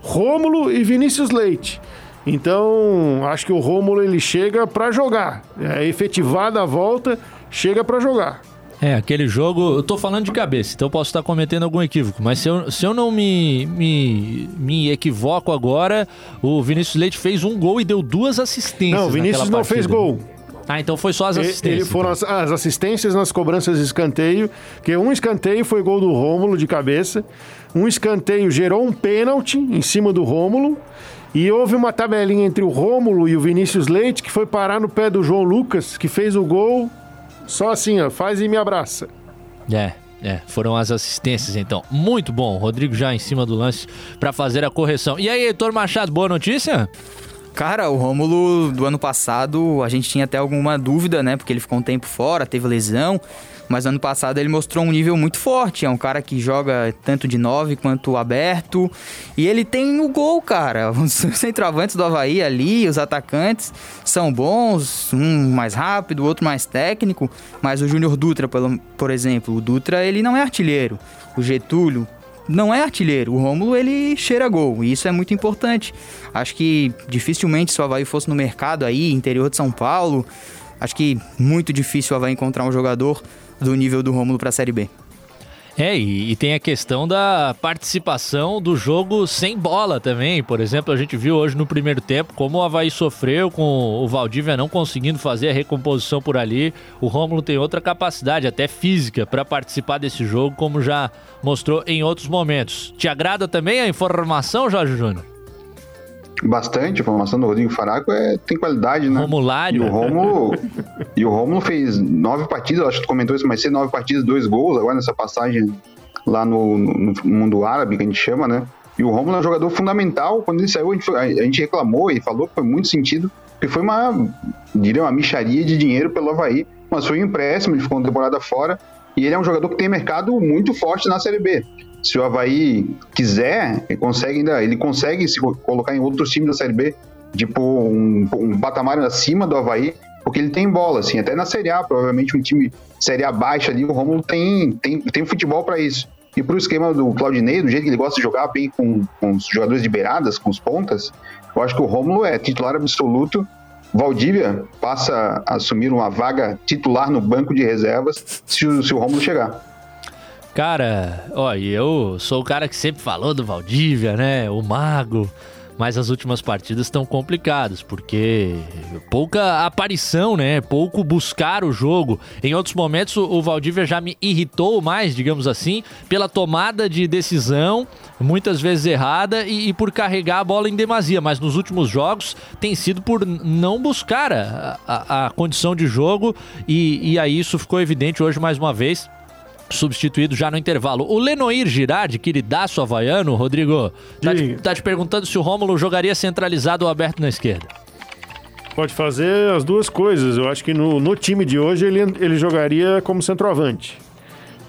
Rômulo e Vinícius Leite. Então, acho que o Rômulo ele chega para jogar. É efetivada a volta, chega para jogar. É, aquele jogo, eu tô falando de cabeça, então eu posso estar cometendo algum equívoco, mas se eu, se eu não me, me, me equivoco agora, o Vinícius Leite fez um gol e deu duas assistências. Não, o Vinícius não fez gol. Ah, então foi só as assistências. Ele foram então. as, as assistências nas cobranças de escanteio, que um escanteio foi gol do Rômulo de cabeça, um escanteio gerou um pênalti em cima do Rômulo, e houve uma tabelinha entre o Rômulo e o Vinícius Leite que foi parar no pé do João Lucas, que fez o gol só assim, ó, faz e me abraça. É, é, foram as assistências então. Muito bom, Rodrigo já em cima do lance pra fazer a correção. E aí, Heitor Machado, boa notícia? Cara, o Rômulo do ano passado, a gente tinha até alguma dúvida, né? Porque ele ficou um tempo fora, teve lesão. Mas ano passado ele mostrou um nível muito forte. É um cara que joga tanto de 9 quanto aberto. E ele tem o gol, cara. [laughs] Os centroavantes do Havaí ali, os atacantes, são bons. Um mais rápido, outro mais técnico. Mas o Júnior Dutra, por exemplo, o Dutra ele não é artilheiro. O Getúlio, não é artilheiro. O Rômulo, ele cheira gol. E isso é muito importante. Acho que dificilmente se o Havaí fosse no mercado aí, interior de São Paulo, acho que muito difícil o Havaí encontrar um jogador do nível do Rômulo para a Série B. É, e, e, tem a questão da participação do jogo sem bola também. Por exemplo, a gente viu hoje no primeiro tempo como o Havaí sofreu com o Valdívia não conseguindo fazer a recomposição por ali. O Rômulo tem outra capacidade, até física, para participar desse jogo, como já mostrou em outros momentos. Te agrada também a informação, Jorge Júnior? Bastante, a formação do Rodrigo Faraco é, tem qualidade, né? Romulário. E o Romulo, [laughs] e o Romulo fez nove partidas, acho que tu comentou isso mais cedo, nove partidas, dois gols agora nessa passagem lá no, no, mundo árabe, que a gente chama, né? E o Romulo é um jogador fundamental. Quando ele saiu, a gente, foi, a gente reclamou e falou que foi muito sentido, porque foi uma, diria, uma micharia de dinheiro pelo Havaí, mas foi um empréstimo, ele ficou uma temporada fora, e ele é um jogador que tem mercado muito forte na Série B se o Havaí quiser, ele consegue ainda, ele consegue se colocar em outros times da Série B, tipo um, um patamar acima do Havaí, porque ele tem bola, assim, até na Série A, provavelmente um time Série A baixa ali, o Romulo tem, tem, tem futebol para isso. E pro esquema do Claudinei, do jeito que ele gosta de jogar bem com, com os jogadores de beiradas, com os pontas, eu acho que o Romulo é titular absoluto. Valdívia passa a assumir uma vaga titular no banco de reservas se o, se o chegar. Cara, ó, eu sou o cara que sempre falou do Valdívia, né? O mago. Mas as últimas partidas estão complicadas, porque pouca aparição, né? Pouco buscar o jogo. Em outros momentos, o Valdívia já me irritou mais, digamos assim, pela tomada de decisão, muitas vezes errada, e, e por carregar a bola em demasia. Mas nos últimos jogos tem sido por não buscar a, a, a condição de jogo, e, e aí isso ficou evidente hoje mais uma vez substituído já no intervalo. O Lenoir Girardi, queridaço havaiano, Rodrigo, tá te, tá te perguntando se o Rômulo jogaria centralizado ou aberto na esquerda. Pode fazer as duas coisas. Eu acho que no, no time de hoje ele, ele jogaria como centroavante.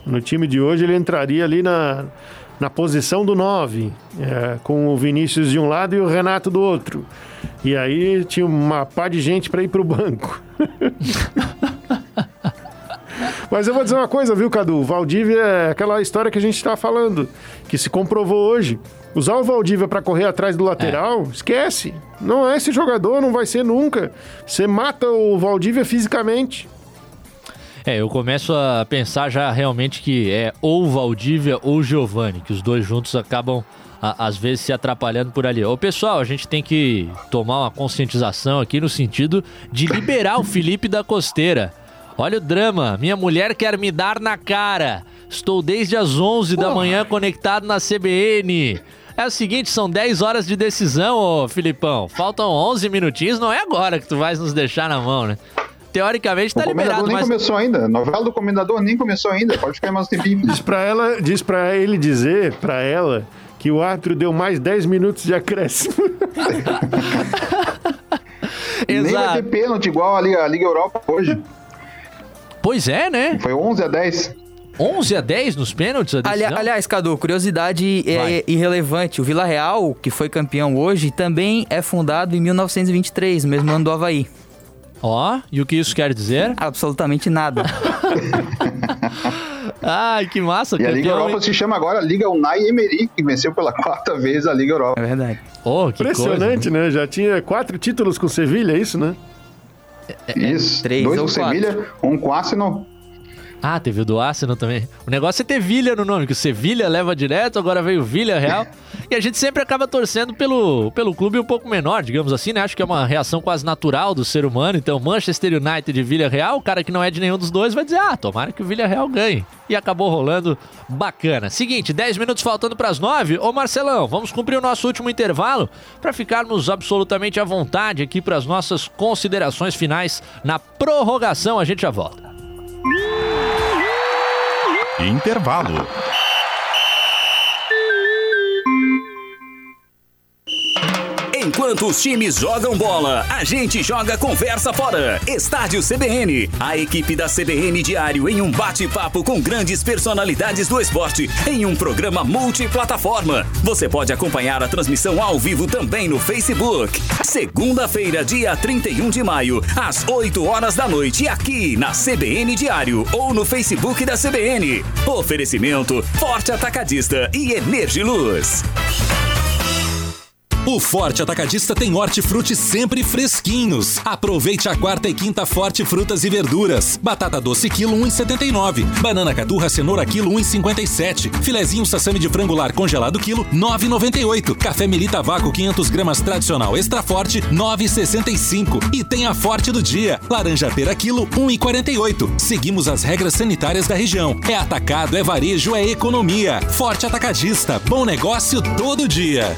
No time de hoje ele entraria ali na, na posição do 9, é, com o Vinícius de um lado e o Renato do outro. E aí tinha uma pá de gente para ir para o banco. [laughs] Mas eu vou dizer uma coisa, viu, Cadu? Valdívia é aquela história que a gente está falando, que se comprovou hoje. Usar o Valdívia para correr atrás do lateral, é. esquece. Não é esse jogador, não vai ser nunca. Você mata o Valdívia fisicamente. É, eu começo a pensar já realmente que é ou Valdívia ou Giovani, que os dois juntos acabam às vezes se atrapalhando por ali. Ô pessoal, a gente tem que tomar uma conscientização aqui no sentido de liberar o Felipe da Costeira. Olha o drama. Minha mulher quer me dar na cara. Estou desde as 11 Porra. da manhã conectado na CBN. É o seguinte, são 10 horas de decisão, ô Filipão. Faltam 11 minutinhos, não é agora que tu vais nos deixar na mão, né? Teoricamente tá liberado, nem mas... começou ainda. A novela do Comendador nem começou ainda. Pode ficar mais um tempinho. Diz pra, ela, diz pra ele dizer, pra ela, que o árbitro deu mais 10 minutos de acréscimo. [laughs] nem vai ter pênalti igual a Liga, a Liga Europa hoje. Pois é, né? Foi 11 a 10. 11 a 10 nos pênaltis? Ali, aliás, Cadu, curiosidade é irrelevante. O Vila Real, que foi campeão hoje, também é fundado em 1923, mesmo ano do Havaí. Ó, oh, e o que isso quer dizer? Absolutamente nada. [laughs] Ai, que massa. E a Liga Europa se chama agora Liga Unai Emery, que venceu pela quarta vez a Liga Europa. É verdade. Oh, Impressionante, coisa, né? Já tinha quatro títulos com Sevilha, é isso, né? É, Isso, três dois com Sevilha, um com Arsenal. Ah, teve o do Arsenal também. O negócio é ter Vilha no nome, que o Sevilha leva direto, agora veio Vilha Real. [laughs] e a gente sempre acaba torcendo pelo, pelo clube um pouco menor, digamos assim, né? Acho que é uma reação quase natural do ser humano. Então, Manchester United e Vilha Real, o cara que não é de nenhum dos dois vai dizer: ah, tomara que o Vilha Real ganhe. E acabou rolando bacana. Seguinte, 10 minutos faltando para as 9. Ô Marcelão, vamos cumprir o nosso último intervalo para ficarmos absolutamente à vontade aqui para as nossas considerações finais na prorrogação. A gente já volta. Intervalo. Enquanto os times jogam bola, a gente joga conversa fora. Estádio CBN. A equipe da CBN Diário em um bate-papo com grandes personalidades do esporte em um programa multiplataforma. Você pode acompanhar a transmissão ao vivo também no Facebook. Segunda-feira, dia 31 de maio, às 8 horas da noite, aqui na CBN Diário ou no Facebook da CBN. Oferecimento Forte Atacadista e Energiluz. O Forte Atacadista tem hortifruti sempre fresquinhos. Aproveite a quarta e quinta Forte Frutas e Verduras. Batata doce quilo 1,79. Banana caturra cenoura quilo 1,57. Filezinho sassami de frangular congelado quilo 9,98. Café Melita Vácuo 500 gramas tradicional extra forte 9,65. E tem a Forte do dia. Laranja pera quilo 1,48. Seguimos as regras sanitárias da região. É atacado, é varejo, é economia. Forte Atacadista. Bom negócio todo dia.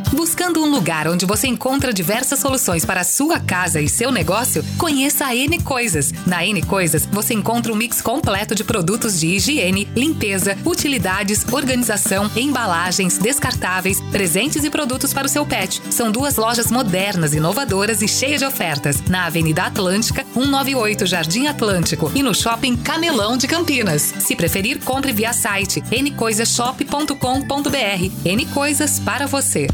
Buscando um lugar onde você encontra diversas soluções para a sua casa e seu negócio? Conheça a N Coisas. Na N Coisas, você encontra um mix completo de produtos de higiene, limpeza, utilidades, organização, embalagens, descartáveis, presentes e produtos para o seu pet. São duas lojas modernas, inovadoras e cheias de ofertas. Na Avenida Atlântica, 198 Jardim Atlântico e no Shopping Camelão de Campinas. Se preferir, compre via site ncoisashop.com.br. N Coisas para você.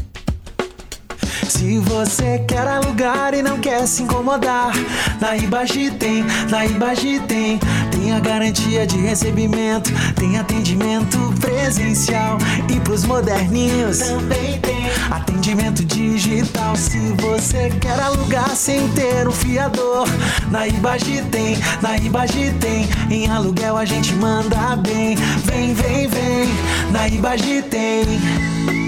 Se você quer alugar e não quer se incomodar, na Ibagi tem, na Ibagi tem. Tem a garantia de recebimento, tem atendimento presencial e pros moderninhos também tem atendimento digital. Se você quer alugar sem ter um fiador, na Ibagi tem, na Ibagi tem. Em aluguel a gente manda bem. Vem, vem, vem, na Ibagi tem.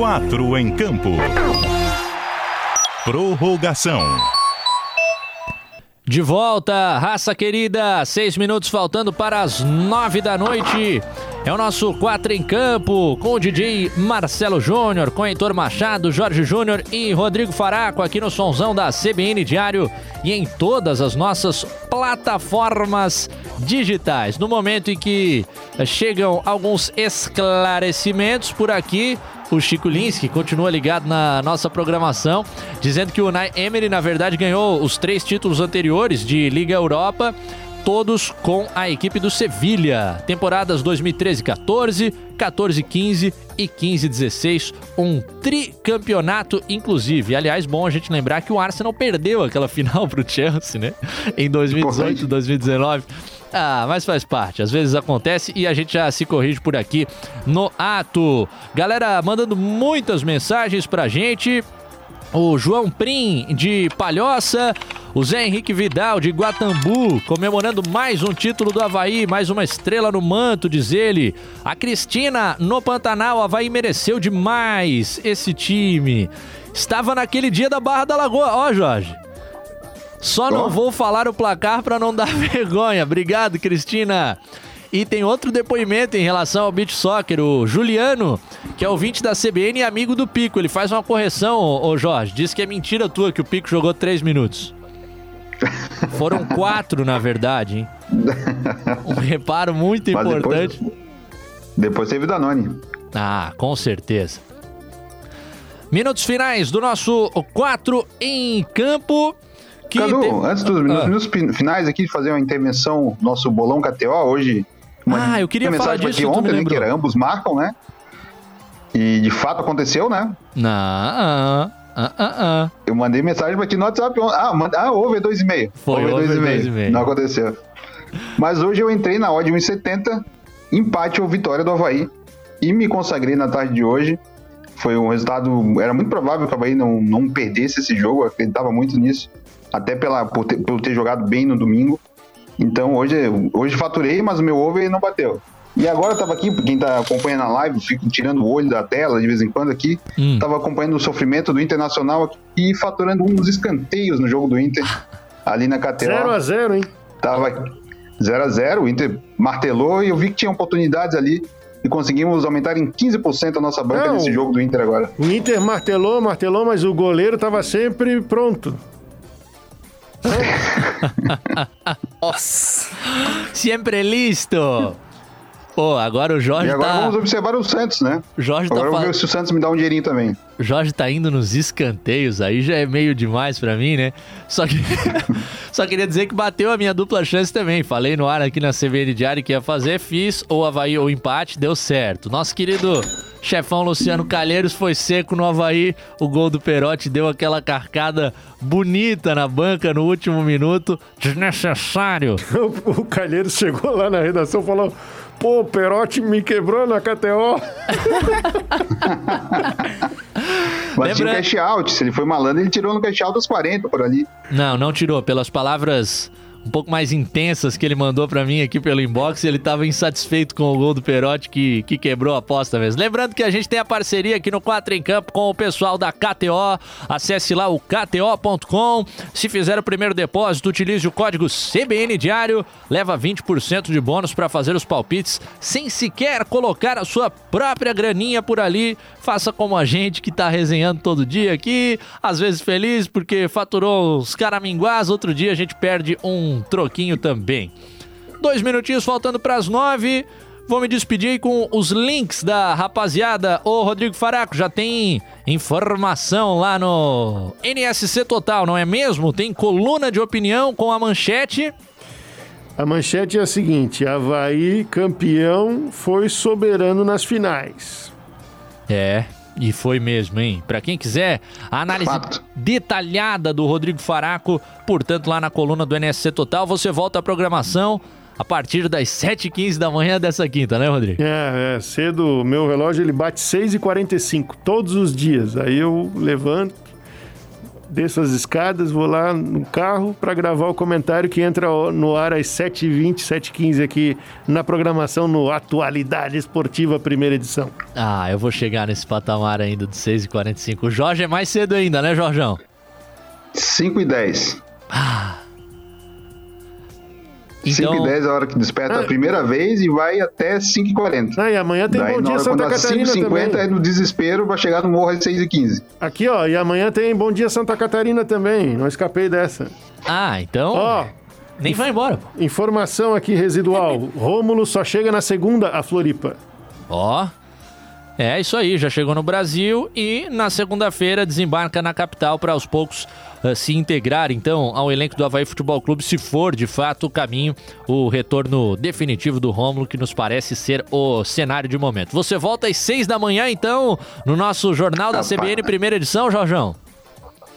Quatro em campo. Prorrogação. De volta, raça querida, seis minutos faltando para as nove da noite. É o nosso quatro em campo com o DJ Marcelo Júnior, com Heitor Machado, Jorge Júnior e Rodrigo Faraco aqui no Sonzão da CBN Diário e em todas as nossas plataformas digitais. No momento em que chegam alguns esclarecimentos por aqui, o Chico Lins, que continua ligado na nossa programação, dizendo que o Unai Emery, na verdade, ganhou os três títulos anteriores de Liga Europa, todos com a equipe do Sevilha. Temporadas 2013-14, 14-15 e 15-16, um tricampeonato inclusive. Aliás, bom a gente lembrar que o Arsenal perdeu aquela [laughs] final pro Chelsea, né? Em 2018, 2019. Ah, mas faz parte. Às vezes acontece e a gente já se corrige por aqui no ato. Galera, mandando muitas mensagens pra gente. O João Prim, de Palhoça. O Zé Henrique Vidal, de Guatambu, comemorando mais um título do Havaí, mais uma estrela no manto, diz ele. A Cristina, no Pantanal, Havaí mereceu demais esse time. Estava naquele dia da Barra da Lagoa. Ó, Jorge. Só não vou falar o placar para não dar [laughs] vergonha. Obrigado, Cristina. E tem outro depoimento em relação ao beach soccer, o Juliano, que é ouvinte da CBN e amigo do Pico. Ele faz uma correção, ô Jorge. Diz que é mentira tua que o Pico jogou três minutos. [laughs] Foram quatro, na verdade, hein? Um reparo muito Mas importante. Depois, depois teve Danone. Ah, com certeza. Minutos finais do nosso 4 em campo. Que Cadu, tem- antes dos minutos, Ah. minutos finais aqui, de fazer uma intervenção, nosso bolão KTO, hoje. uma- Ah, eu queria falar mensagem disso, aqui ontem, né, que era ambos marcam, né? E de fato aconteceu, né? Não, ah, ah, ah, ah. Eu mandei mensagem pra ti no WhatsApp. Ah, manda, ah over 2,5. Foi over 2,5. Não aconteceu. Mas hoje eu entrei na odd 1,70, empate ou vitória do Havaí. E me consagrei na tarde de hoje. Foi um resultado. Era muito provável que o Havaí não, não perdesse esse jogo, eu acreditava muito nisso. Até pela, por, ter, por ter jogado bem no domingo. Então hoje, hoje faturei, mas o meu over não bateu. E agora eu tava aqui, quem tá acompanhando a live, fico tirando o olho da tela de vez em quando aqui, hum. tava acompanhando o sofrimento do Internacional aqui e faturando um dos escanteios no jogo do Inter, ali na KTO. 0x0, hein? Tava 0x0, o Inter martelou e eu vi que tinha oportunidades ali e conseguimos aumentar em 15% a nossa banca Não, nesse jogo do Inter agora. O Inter martelou, martelou, mas o goleiro tava sempre pronto. [laughs] Nossa! Sempre listo! Pô, agora o Jorge e agora tá... vamos observar o Santos, né? Jorge agora tá vamos ver se o Santos me dá um dinheirinho também. O Jorge tá indo nos escanteios, aí já é meio demais para mim, né? Só que [laughs] só queria dizer que bateu a minha dupla chance também. Falei no ar aqui na CBN Diário que ia fazer, fiz ou Havaí ou empate, deu certo. Nosso querido chefão Luciano Calheiros foi seco no Havaí. O gol do Perotti deu aquela carcada bonita na banca no último minuto. Desnecessário. [laughs] o Calheiros chegou lá na redação e falou: Pô, o Perotti me quebrou na KTO. [laughs] Mas tinha cash out. Se ele foi malandro, ele tirou no cash out dos 40 por ali. Não, não tirou. Pelas palavras um pouco mais intensas que ele mandou para mim aqui pelo inbox. Ele estava insatisfeito com o gol do Perotti que, que quebrou a aposta mesmo. Lembrando que a gente tem a parceria aqui no 4 em Campo com o pessoal da KTO. Acesse lá o KTO.com. Se fizer o primeiro depósito, utilize o código CBN Diário. Leva 20% de bônus para fazer os palpites sem sequer colocar a sua própria graninha por ali. Faça como a gente que está resenhando todo dia aqui. Às vezes feliz porque faturou os caraminguás. Outro dia a gente perde um um troquinho também. Dois minutinhos faltando para as nove. Vou me despedir com os links da rapaziada. Ô, Rodrigo Faraco, já tem informação lá no NSC Total, não é mesmo? Tem coluna de opinião com a manchete. A manchete é a seguinte: Havaí, campeão, foi soberano nas finais. É, e foi mesmo, hein? Para quem quiser, a análise Fato. detalhada do Rodrigo Faraco, portanto, lá na coluna do NSC Total, você volta à programação a partir das 7h15 da manhã dessa quinta, né, Rodrigo? É, é cedo. Meu relógio ele bate 6h45 todos os dias. Aí eu levanto, desço as escadas, vou lá no carro para gravar o comentário que entra no ar às 7h20, 7h15 aqui na programação no Atualidade Esportiva, primeira edição. Ah, eu vou chegar nesse patamar ainda de 6h45. O Jorge é mais cedo ainda, né, Jorjão? 5h10. Ah, então... 5 e 10 é a hora que desperta ah, a primeira vez e vai até 5 e 40. Ah, e amanhã tem Daí, Bom Dia Santa Catarina 5 50 é no desespero, vai chegar no morro às 6 e 15. Aqui, ó, e amanhã tem Bom Dia Santa Catarina também, não escapei dessa. Ah, então... Ó, nem vai embora. Pô. Informação aqui residual, Rômulo só chega na segunda a Floripa. Ó, é isso aí, já chegou no Brasil e na segunda-feira desembarca na capital para aos poucos uh, se integrar então ao elenco do Havaí Futebol Clube, se for de fato o caminho, o retorno definitivo do Rômulo, que nos parece ser o cenário de momento. Você volta às seis da manhã então no nosso Jornal da CBN, primeira edição, Jorjão?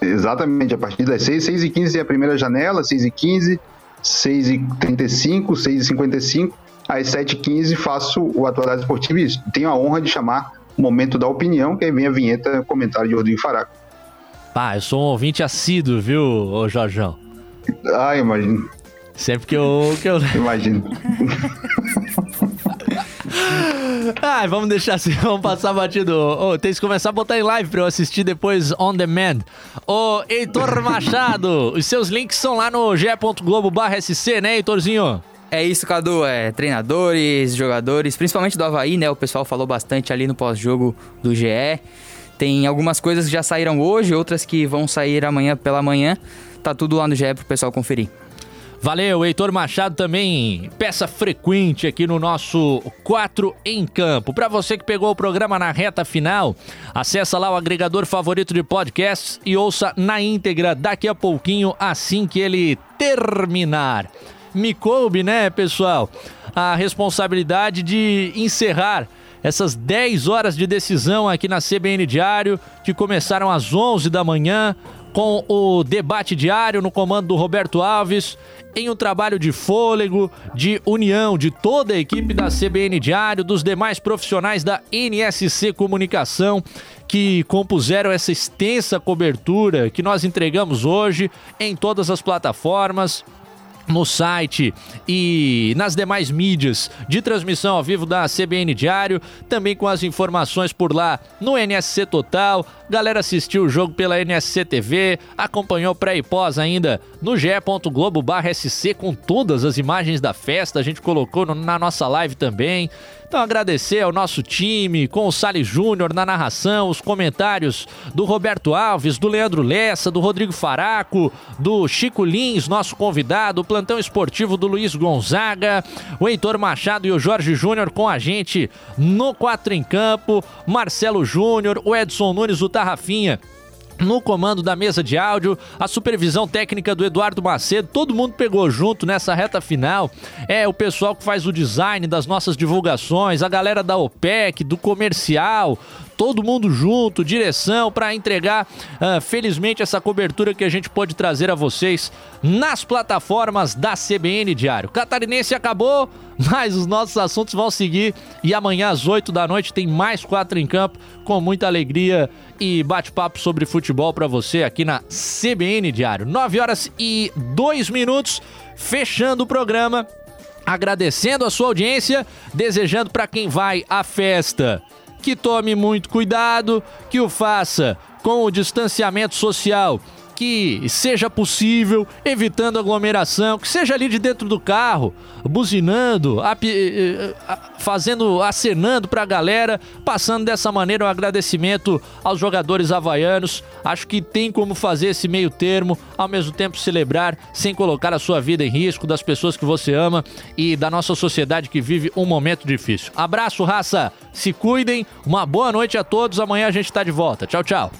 Exatamente, a partir das 6, 6 e 15 é a primeira janela, 6 e 15, 6 e 35, 6 e 55 às 7h15 faço o Atualidade Esportiva e tenho a honra de chamar o Momento da Opinião, que aí vem a vinheta comentário de Rodrigo Faraco. Pá, eu sou um ouvinte assíduo, viu, ô Jorjão? Ah, imagino. Sempre que eu... Que eu... Imagino. [laughs] Ai, vamos deixar assim, [laughs] vamos passar batido. Oh, tem que começar a botar em live pra eu assistir depois on demand. Ô, oh, Heitor Machado, [laughs] os seus links são lá no ge.globo.sc, né, Heitorzinho? É isso, Cadu. É, treinadores, jogadores, principalmente do Havaí, né? O pessoal falou bastante ali no pós-jogo do GE. Tem algumas coisas que já saíram hoje, outras que vão sair amanhã pela manhã. Tá tudo lá no GE pro pessoal conferir. Valeu, Heitor Machado também, peça frequente aqui no nosso 4 em Campo. Para você que pegou o programa na reta final, acessa lá o agregador favorito de podcasts e ouça na íntegra daqui a pouquinho, assim que ele terminar me coube, né, pessoal, a responsabilidade de encerrar essas 10 horas de decisão aqui na CBN Diário, que começaram às 11 da manhã, com o debate diário no comando do Roberto Alves, em um trabalho de fôlego, de união de toda a equipe da CBN Diário, dos demais profissionais da NSC Comunicação, que compuseram essa extensa cobertura que nós entregamos hoje em todas as plataformas no site e nas demais mídias de transmissão ao vivo da CBN Diário, também com as informações por lá no NSC Total. Galera assistiu o jogo pela NSC TV, acompanhou pré e pós ainda no ge.globo/sc com todas as imagens da festa, a gente colocou na nossa live também. Então agradecer ao nosso time, com o Sali Júnior na narração, os comentários do Roberto Alves, do Leandro Lessa, do Rodrigo Faraco, do Chico Lins, nosso convidado, o plantão esportivo do Luiz Gonzaga, o Heitor Machado e o Jorge Júnior com a gente no Quatro em Campo, Marcelo Júnior, o Edson Nunes, o Tarrafinha no comando da mesa de áudio, a supervisão técnica do Eduardo Macedo, todo mundo pegou junto nessa reta final. É o pessoal que faz o design das nossas divulgações, a galera da OPEC, do comercial, todo mundo junto, direção para entregar, uh, felizmente, essa cobertura que a gente pode trazer a vocês nas plataformas da CBN Diário. Catarinense acabou, [laughs] mas os nossos assuntos vão seguir e amanhã às 8 da noite tem mais quatro em campo com muita alegria e bate-papo sobre futebol para você aqui na CBN Diário. 9 horas e 2 minutos, fechando o programa. Agradecendo a sua audiência, desejando para quem vai à festa que tome muito cuidado, que o faça com o distanciamento social que seja possível, evitando aglomeração, que seja ali de dentro do carro, buzinando, eh, eh, fazendo, acenando para a galera, passando dessa maneira um agradecimento aos jogadores havaianos. Acho que tem como fazer esse meio termo, ao mesmo tempo celebrar, sem colocar a sua vida em risco, das pessoas que você ama e da nossa sociedade que vive um momento difícil. Abraço, raça, se cuidem, uma boa noite a todos, amanhã a gente está de volta. Tchau, tchau.